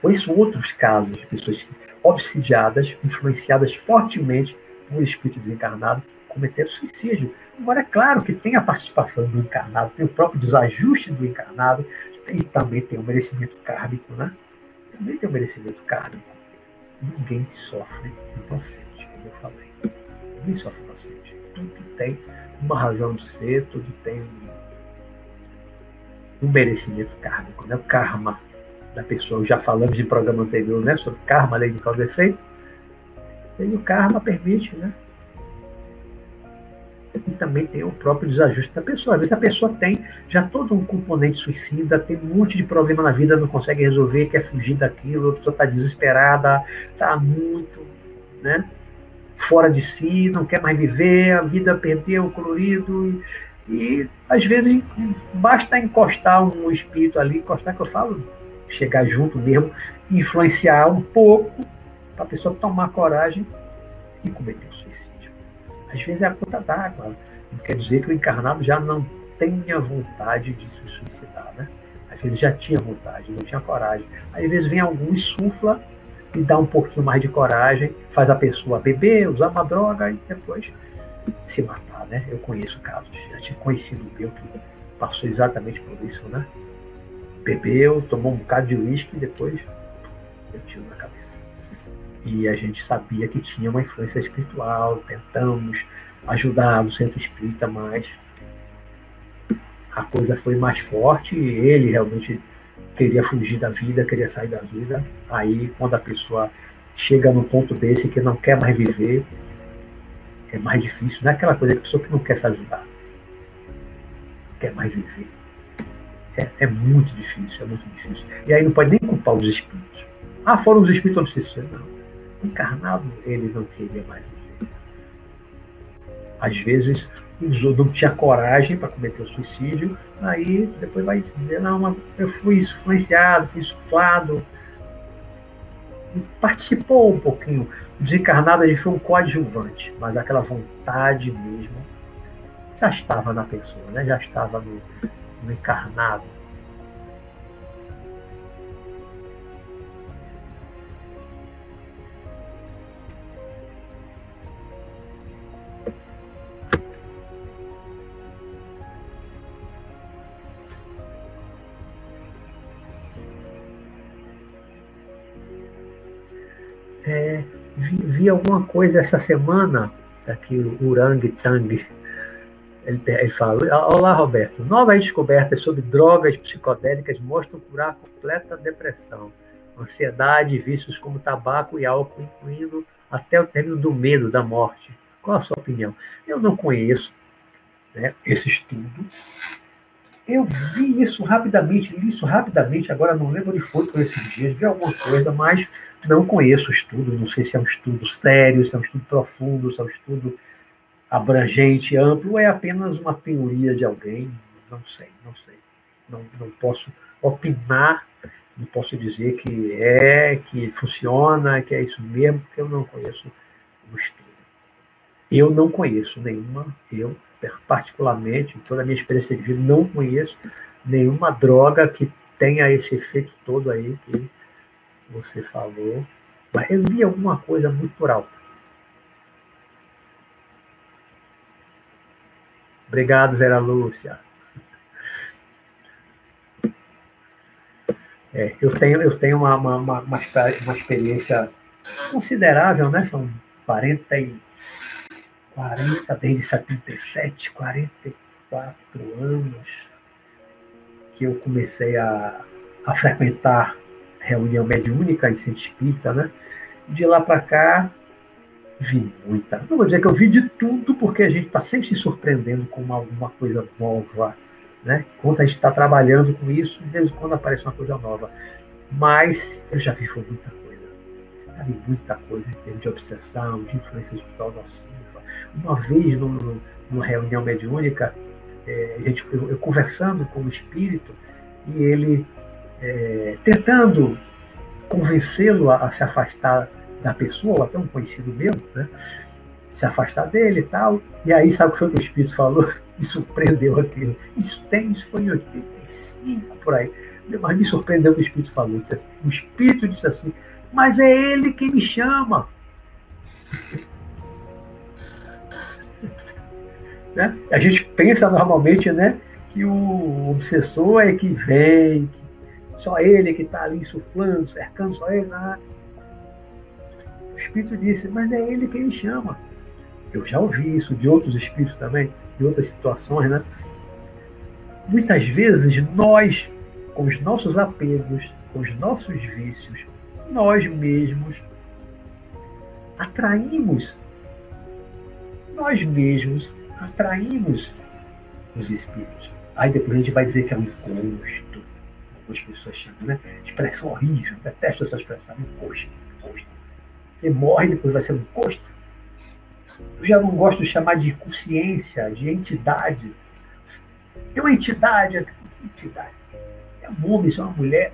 A: Conheço outros casos de pessoas obsidiadas, influenciadas fortemente por espírito desencarnado, cometeram suicídio. Agora, é claro que tem a participação do encarnado, tem o próprio desajuste do encarnado, e também tem o merecimento kármico, né? Também tem o merecimento kármico. Ninguém sofre inocente, como eu falei. Ninguém sofre inocente. Tudo tem uma razão de ser, tudo tem um merecimento kármico, né? O karma da pessoa. Já falamos em programa anterior né, sobre karma, lei de causa e efeito. E o karma permite, né? E também tem o próprio desajuste da pessoa. Às vezes a pessoa tem já todo um componente suicida, tem um monte de problema na vida, não consegue resolver, quer fugir daquilo, a pessoa está desesperada, está muito né, fora de si, não quer mais viver, a vida perdeu o colorido. E, às vezes basta encostar um espírito ali, encostar que eu falo, chegar junto mesmo, influenciar um pouco para a pessoa tomar coragem e cometer o suicídio. Às vezes é a conta d'água. Não quer dizer que o encarnado já não tenha vontade de se suicidar, né? Às vezes já tinha vontade, não tinha coragem. Às vezes vem algum e sufla e dá um pouquinho mais de coragem, faz a pessoa beber, usar uma droga e depois se né? Eu conheço casos, já tinha conhecido meu que passou exatamente por isso, né? Bebeu, tomou um bocado de uísque e depois deu tiro na cabeça. E a gente sabia que tinha uma influência espiritual, tentamos ajudar no centro espírita, mas a coisa foi mais forte, ele realmente queria fugir da vida, queria sair da vida. Aí, quando a pessoa chega num ponto desse que não quer mais viver, é mais difícil. Não é aquela coisa, a pessoa que não quer se ajudar, não quer mais viver. É, é, muito difícil, é muito difícil. E aí não pode nem culpar os espíritos. Ah, foram os espíritos obsessores. Não. Encarnado, ele não queria mais viver. Às vezes, não tinha coragem para cometer o suicídio, aí depois vai dizer, não, eu fui influenciado, fui insuflado, participou um pouquinho. O desencarnado ele foi um coadjuvante, mas aquela vontade mesmo já estava na pessoa, né? já estava no, no encarnado. É, vi, vi, alguma coisa essa semana, aqui o Urang Tang, ele, ele fala, olá Roberto, novas descobertas sobre drogas psicodélicas mostram curar completa depressão, ansiedade, vícios como tabaco e álcool, incluindo até o término do medo da morte. Qual a sua opinião? Eu não conheço né, esse estudo. Eu vi isso rapidamente, li isso rapidamente, agora não lembro onde foi por esses dias, vi alguma coisa, mas não conheço o estudo, não sei se é um estudo sério, se é um estudo profundo, se é um estudo abrangente, amplo, é apenas uma teoria de alguém, não sei, não sei. Não, não posso opinar, não posso dizer que é, que funciona, que é isso mesmo, porque eu não conheço o estudo. Eu não conheço nenhuma, eu particularmente, toda a minha experiência de vida, não conheço nenhuma droga que tenha esse efeito todo aí que você falou, mas eu li alguma coisa muito por alto. Obrigado, Vera Lúcia. É, eu tenho, eu tenho uma, uma, uma, uma, experiência considerável, né? São 40, e, 40 desde 77, 44 anos que eu comecei a, a frequentar reunião mediúnica em centro espírita, né? De lá para cá, vi muita. Não vou dizer que eu vi de tudo, porque a gente está sempre se surpreendendo com alguma coisa nova, né? Enquanto a gente está trabalhando com isso, de vez em quando aparece uma coisa nova. Mas eu já vi foi muita coisa. Já vi muita coisa em termos de obsessão, de influência espiritual nociva. Uma vez, num, numa reunião mediúnica, é, a gente, eu, eu conversando com o espírito, e ele é, tentando convencê-lo a, a, se afastar da pessoa, até um conhecido meu, né? se afastar dele e tal. E aí, sabe o que foi que o Espírito falou? Me surpreendeu aquilo. Isso tem, isso foi em 85 por aí. Mas me surpreendeu o que o Espírito falou. Assim, o Espírito disse assim, mas é ele que me chama. né? A gente pensa normalmente né, que o obsessor é que vem, que só ele que está ali insuflando, cercando, só ele. Né? O Espírito disse, mas é ele quem me chama. Eu já ouvi isso de outros espíritos também, de outras situações, né? Muitas vezes nós, com os nossos apegos, com os nossos vícios, nós mesmos atraímos, nós mesmos atraímos os espíritos. Aí depois a gente vai dizer que é um encosto, as pessoas chamam, né? Expressão horrível, detesto essa expressão, encosto, encosto. Você morre depois vai ser um encosto. Eu já não gosto de chamar de consciência, de entidade. Tem uma entidade, entidade. É um homem, isso é uma mulher.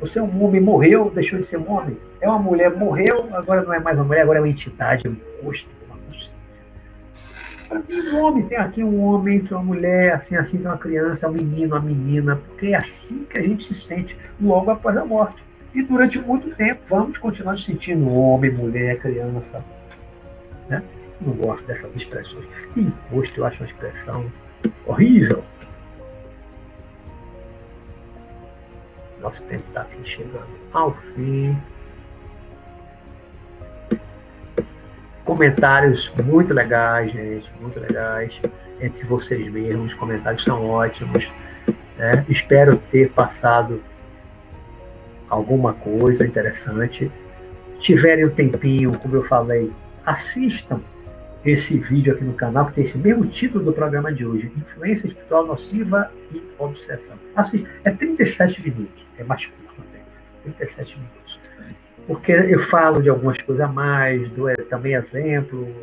A: Você é um homem, morreu, deixou de ser um homem. É uma mulher, morreu, agora não é mais uma mulher, agora é uma entidade, é um encosto tem um homem, tem aqui um homem, tem uma mulher, assim, assim, tem uma criança, um menino, uma menina, porque é assim que a gente se sente logo após a morte. E durante muito tempo vamos continuar sentindo homem, mulher, criança. Né? Não gosto dessas expressões. E imposto eu acho uma expressão horrível. Nosso tempo está aqui chegando ao fim. Comentários muito legais, gente, muito legais. Entre vocês mesmos, os comentários são ótimos. Né? Espero ter passado alguma coisa interessante. Tiverem um tempinho, como eu falei, assistam esse vídeo aqui no canal, que tem esse mesmo título do programa de hoje: Influência Espiritual Nociva e Obsessão. Assista. É 37 minutos, é mais curto até. 37 minutos porque eu falo de algumas coisas a mais, dou é, também exemplo.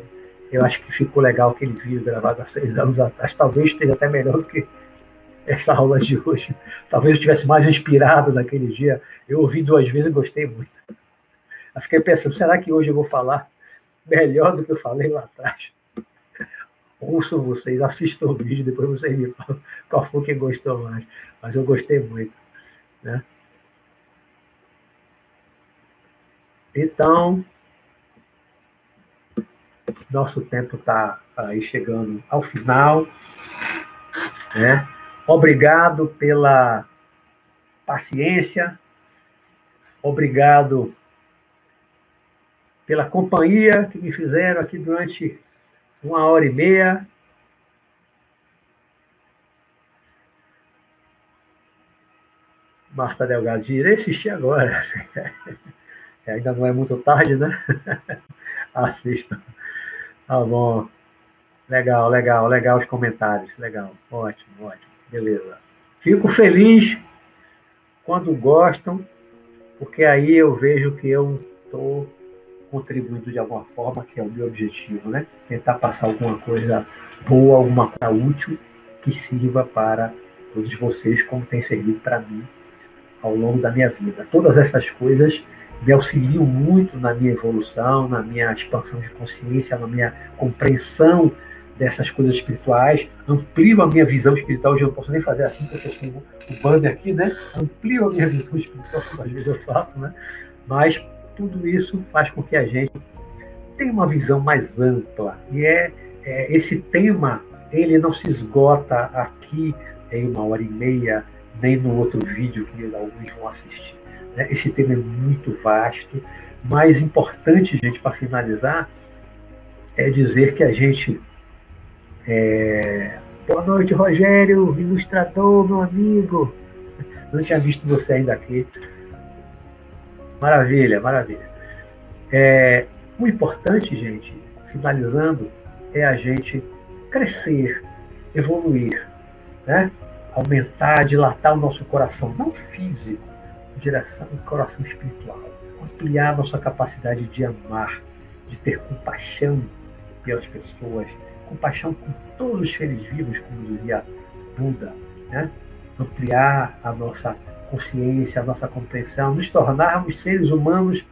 A: Eu acho que ficou legal aquele vídeo gravado há seis anos atrás. Talvez esteja até melhor do que essa aula de hoje. Talvez eu estivesse mais inspirado naquele dia. Eu ouvi duas vezes e gostei muito. Eu fiquei pensando, será que hoje eu vou falar melhor do que eu falei lá atrás? Ouçam vocês, assistam o vídeo, depois vocês me falam qual foi que gostou mais. Mas eu gostei muito. Né? Então, nosso tempo está aí chegando ao final. Né? Obrigado pela paciência, obrigado pela companhia que me fizeram aqui durante uma hora e meia. Marta Delgado, irei assistir agora. É, ainda não é muito tarde, né? Assistam. Tá bom. Legal, legal, legal os comentários. Legal. Ótimo, ótimo. Beleza. Fico feliz quando gostam, porque aí eu vejo que eu estou contribuindo de alguma forma, que é o meu objetivo, né? Tentar passar alguma coisa boa, alguma coisa útil que sirva para todos vocês, como tem servido para mim ao longo da minha vida. Todas essas coisas me auxiliam muito na minha evolução, na minha expansão de consciência, na minha compreensão dessas coisas espirituais, amplio a minha visão espiritual. Hoje eu não posso nem fazer assim, porque eu tenho o banner aqui, né? Amplio a minha visão espiritual, às vezes eu faço, né? Mas tudo isso faz com que a gente tenha uma visão mais ampla. E é, é esse tema, ele não se esgota aqui em uma hora e meia, nem no outro vídeo que alguns vão assistir. Né? Esse tema é muito vasto. Mais importante, gente, para finalizar, é dizer que a gente. É... Boa noite, Rogério, ilustrador, meu amigo. Não tinha visto você ainda aqui. Maravilha, maravilha. É, o importante, gente, finalizando, é a gente crescer, evoluir, né? aumentar, dilatar o nosso coração, não físico, direção do coração espiritual, ampliar nossa capacidade de amar, de ter compaixão pelas pessoas, compaixão com todos os seres vivos, como dizia Buda, né? ampliar a nossa consciência, a nossa compreensão, nos tornarmos seres humanos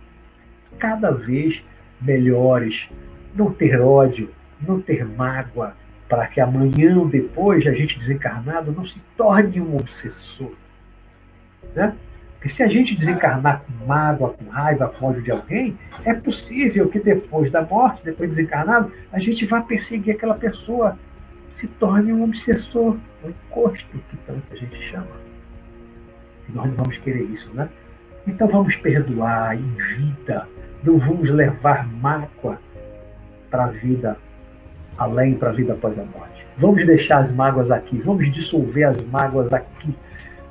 A: cada vez melhores, não ter ódio, não ter mágoa, para que amanhã ou depois a gente desencarnado não se torne um obsessor. Né? Porque se a gente desencarnar com mágoa, com raiva, com ódio de alguém, é possível que depois da morte, depois de desencarnado, a gente vá perseguir aquela pessoa, se torne um obsessor, um encosto, que tanta gente chama. E nós não vamos querer isso, né? Então vamos perdoar em vida, não vamos levar mágoa para a vida além, para a vida após a morte. Vamos deixar as mágoas aqui, vamos dissolver as mágoas aqui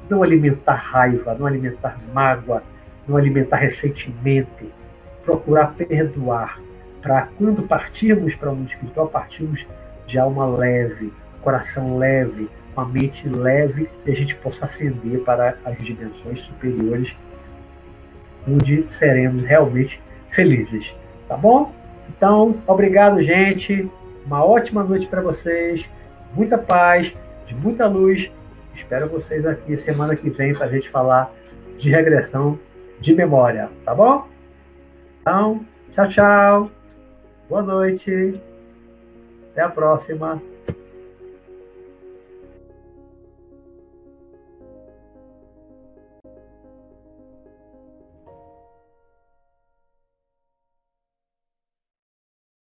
A: não alimentar raiva, não alimentar mágoa, não alimentar ressentimento, procurar perdoar, para quando partirmos para o mundo espiritual, partirmos de alma leve, coração leve, uma mente leve, e a gente possa ascender para as dimensões superiores, onde seremos realmente felizes. Tá bom? Então, obrigado, gente. Uma ótima noite para vocês. Muita paz, de muita luz Espero vocês aqui semana que vem para a gente falar de regressão de memória, tá bom? Então, tchau, tchau. Boa noite. Até a próxima.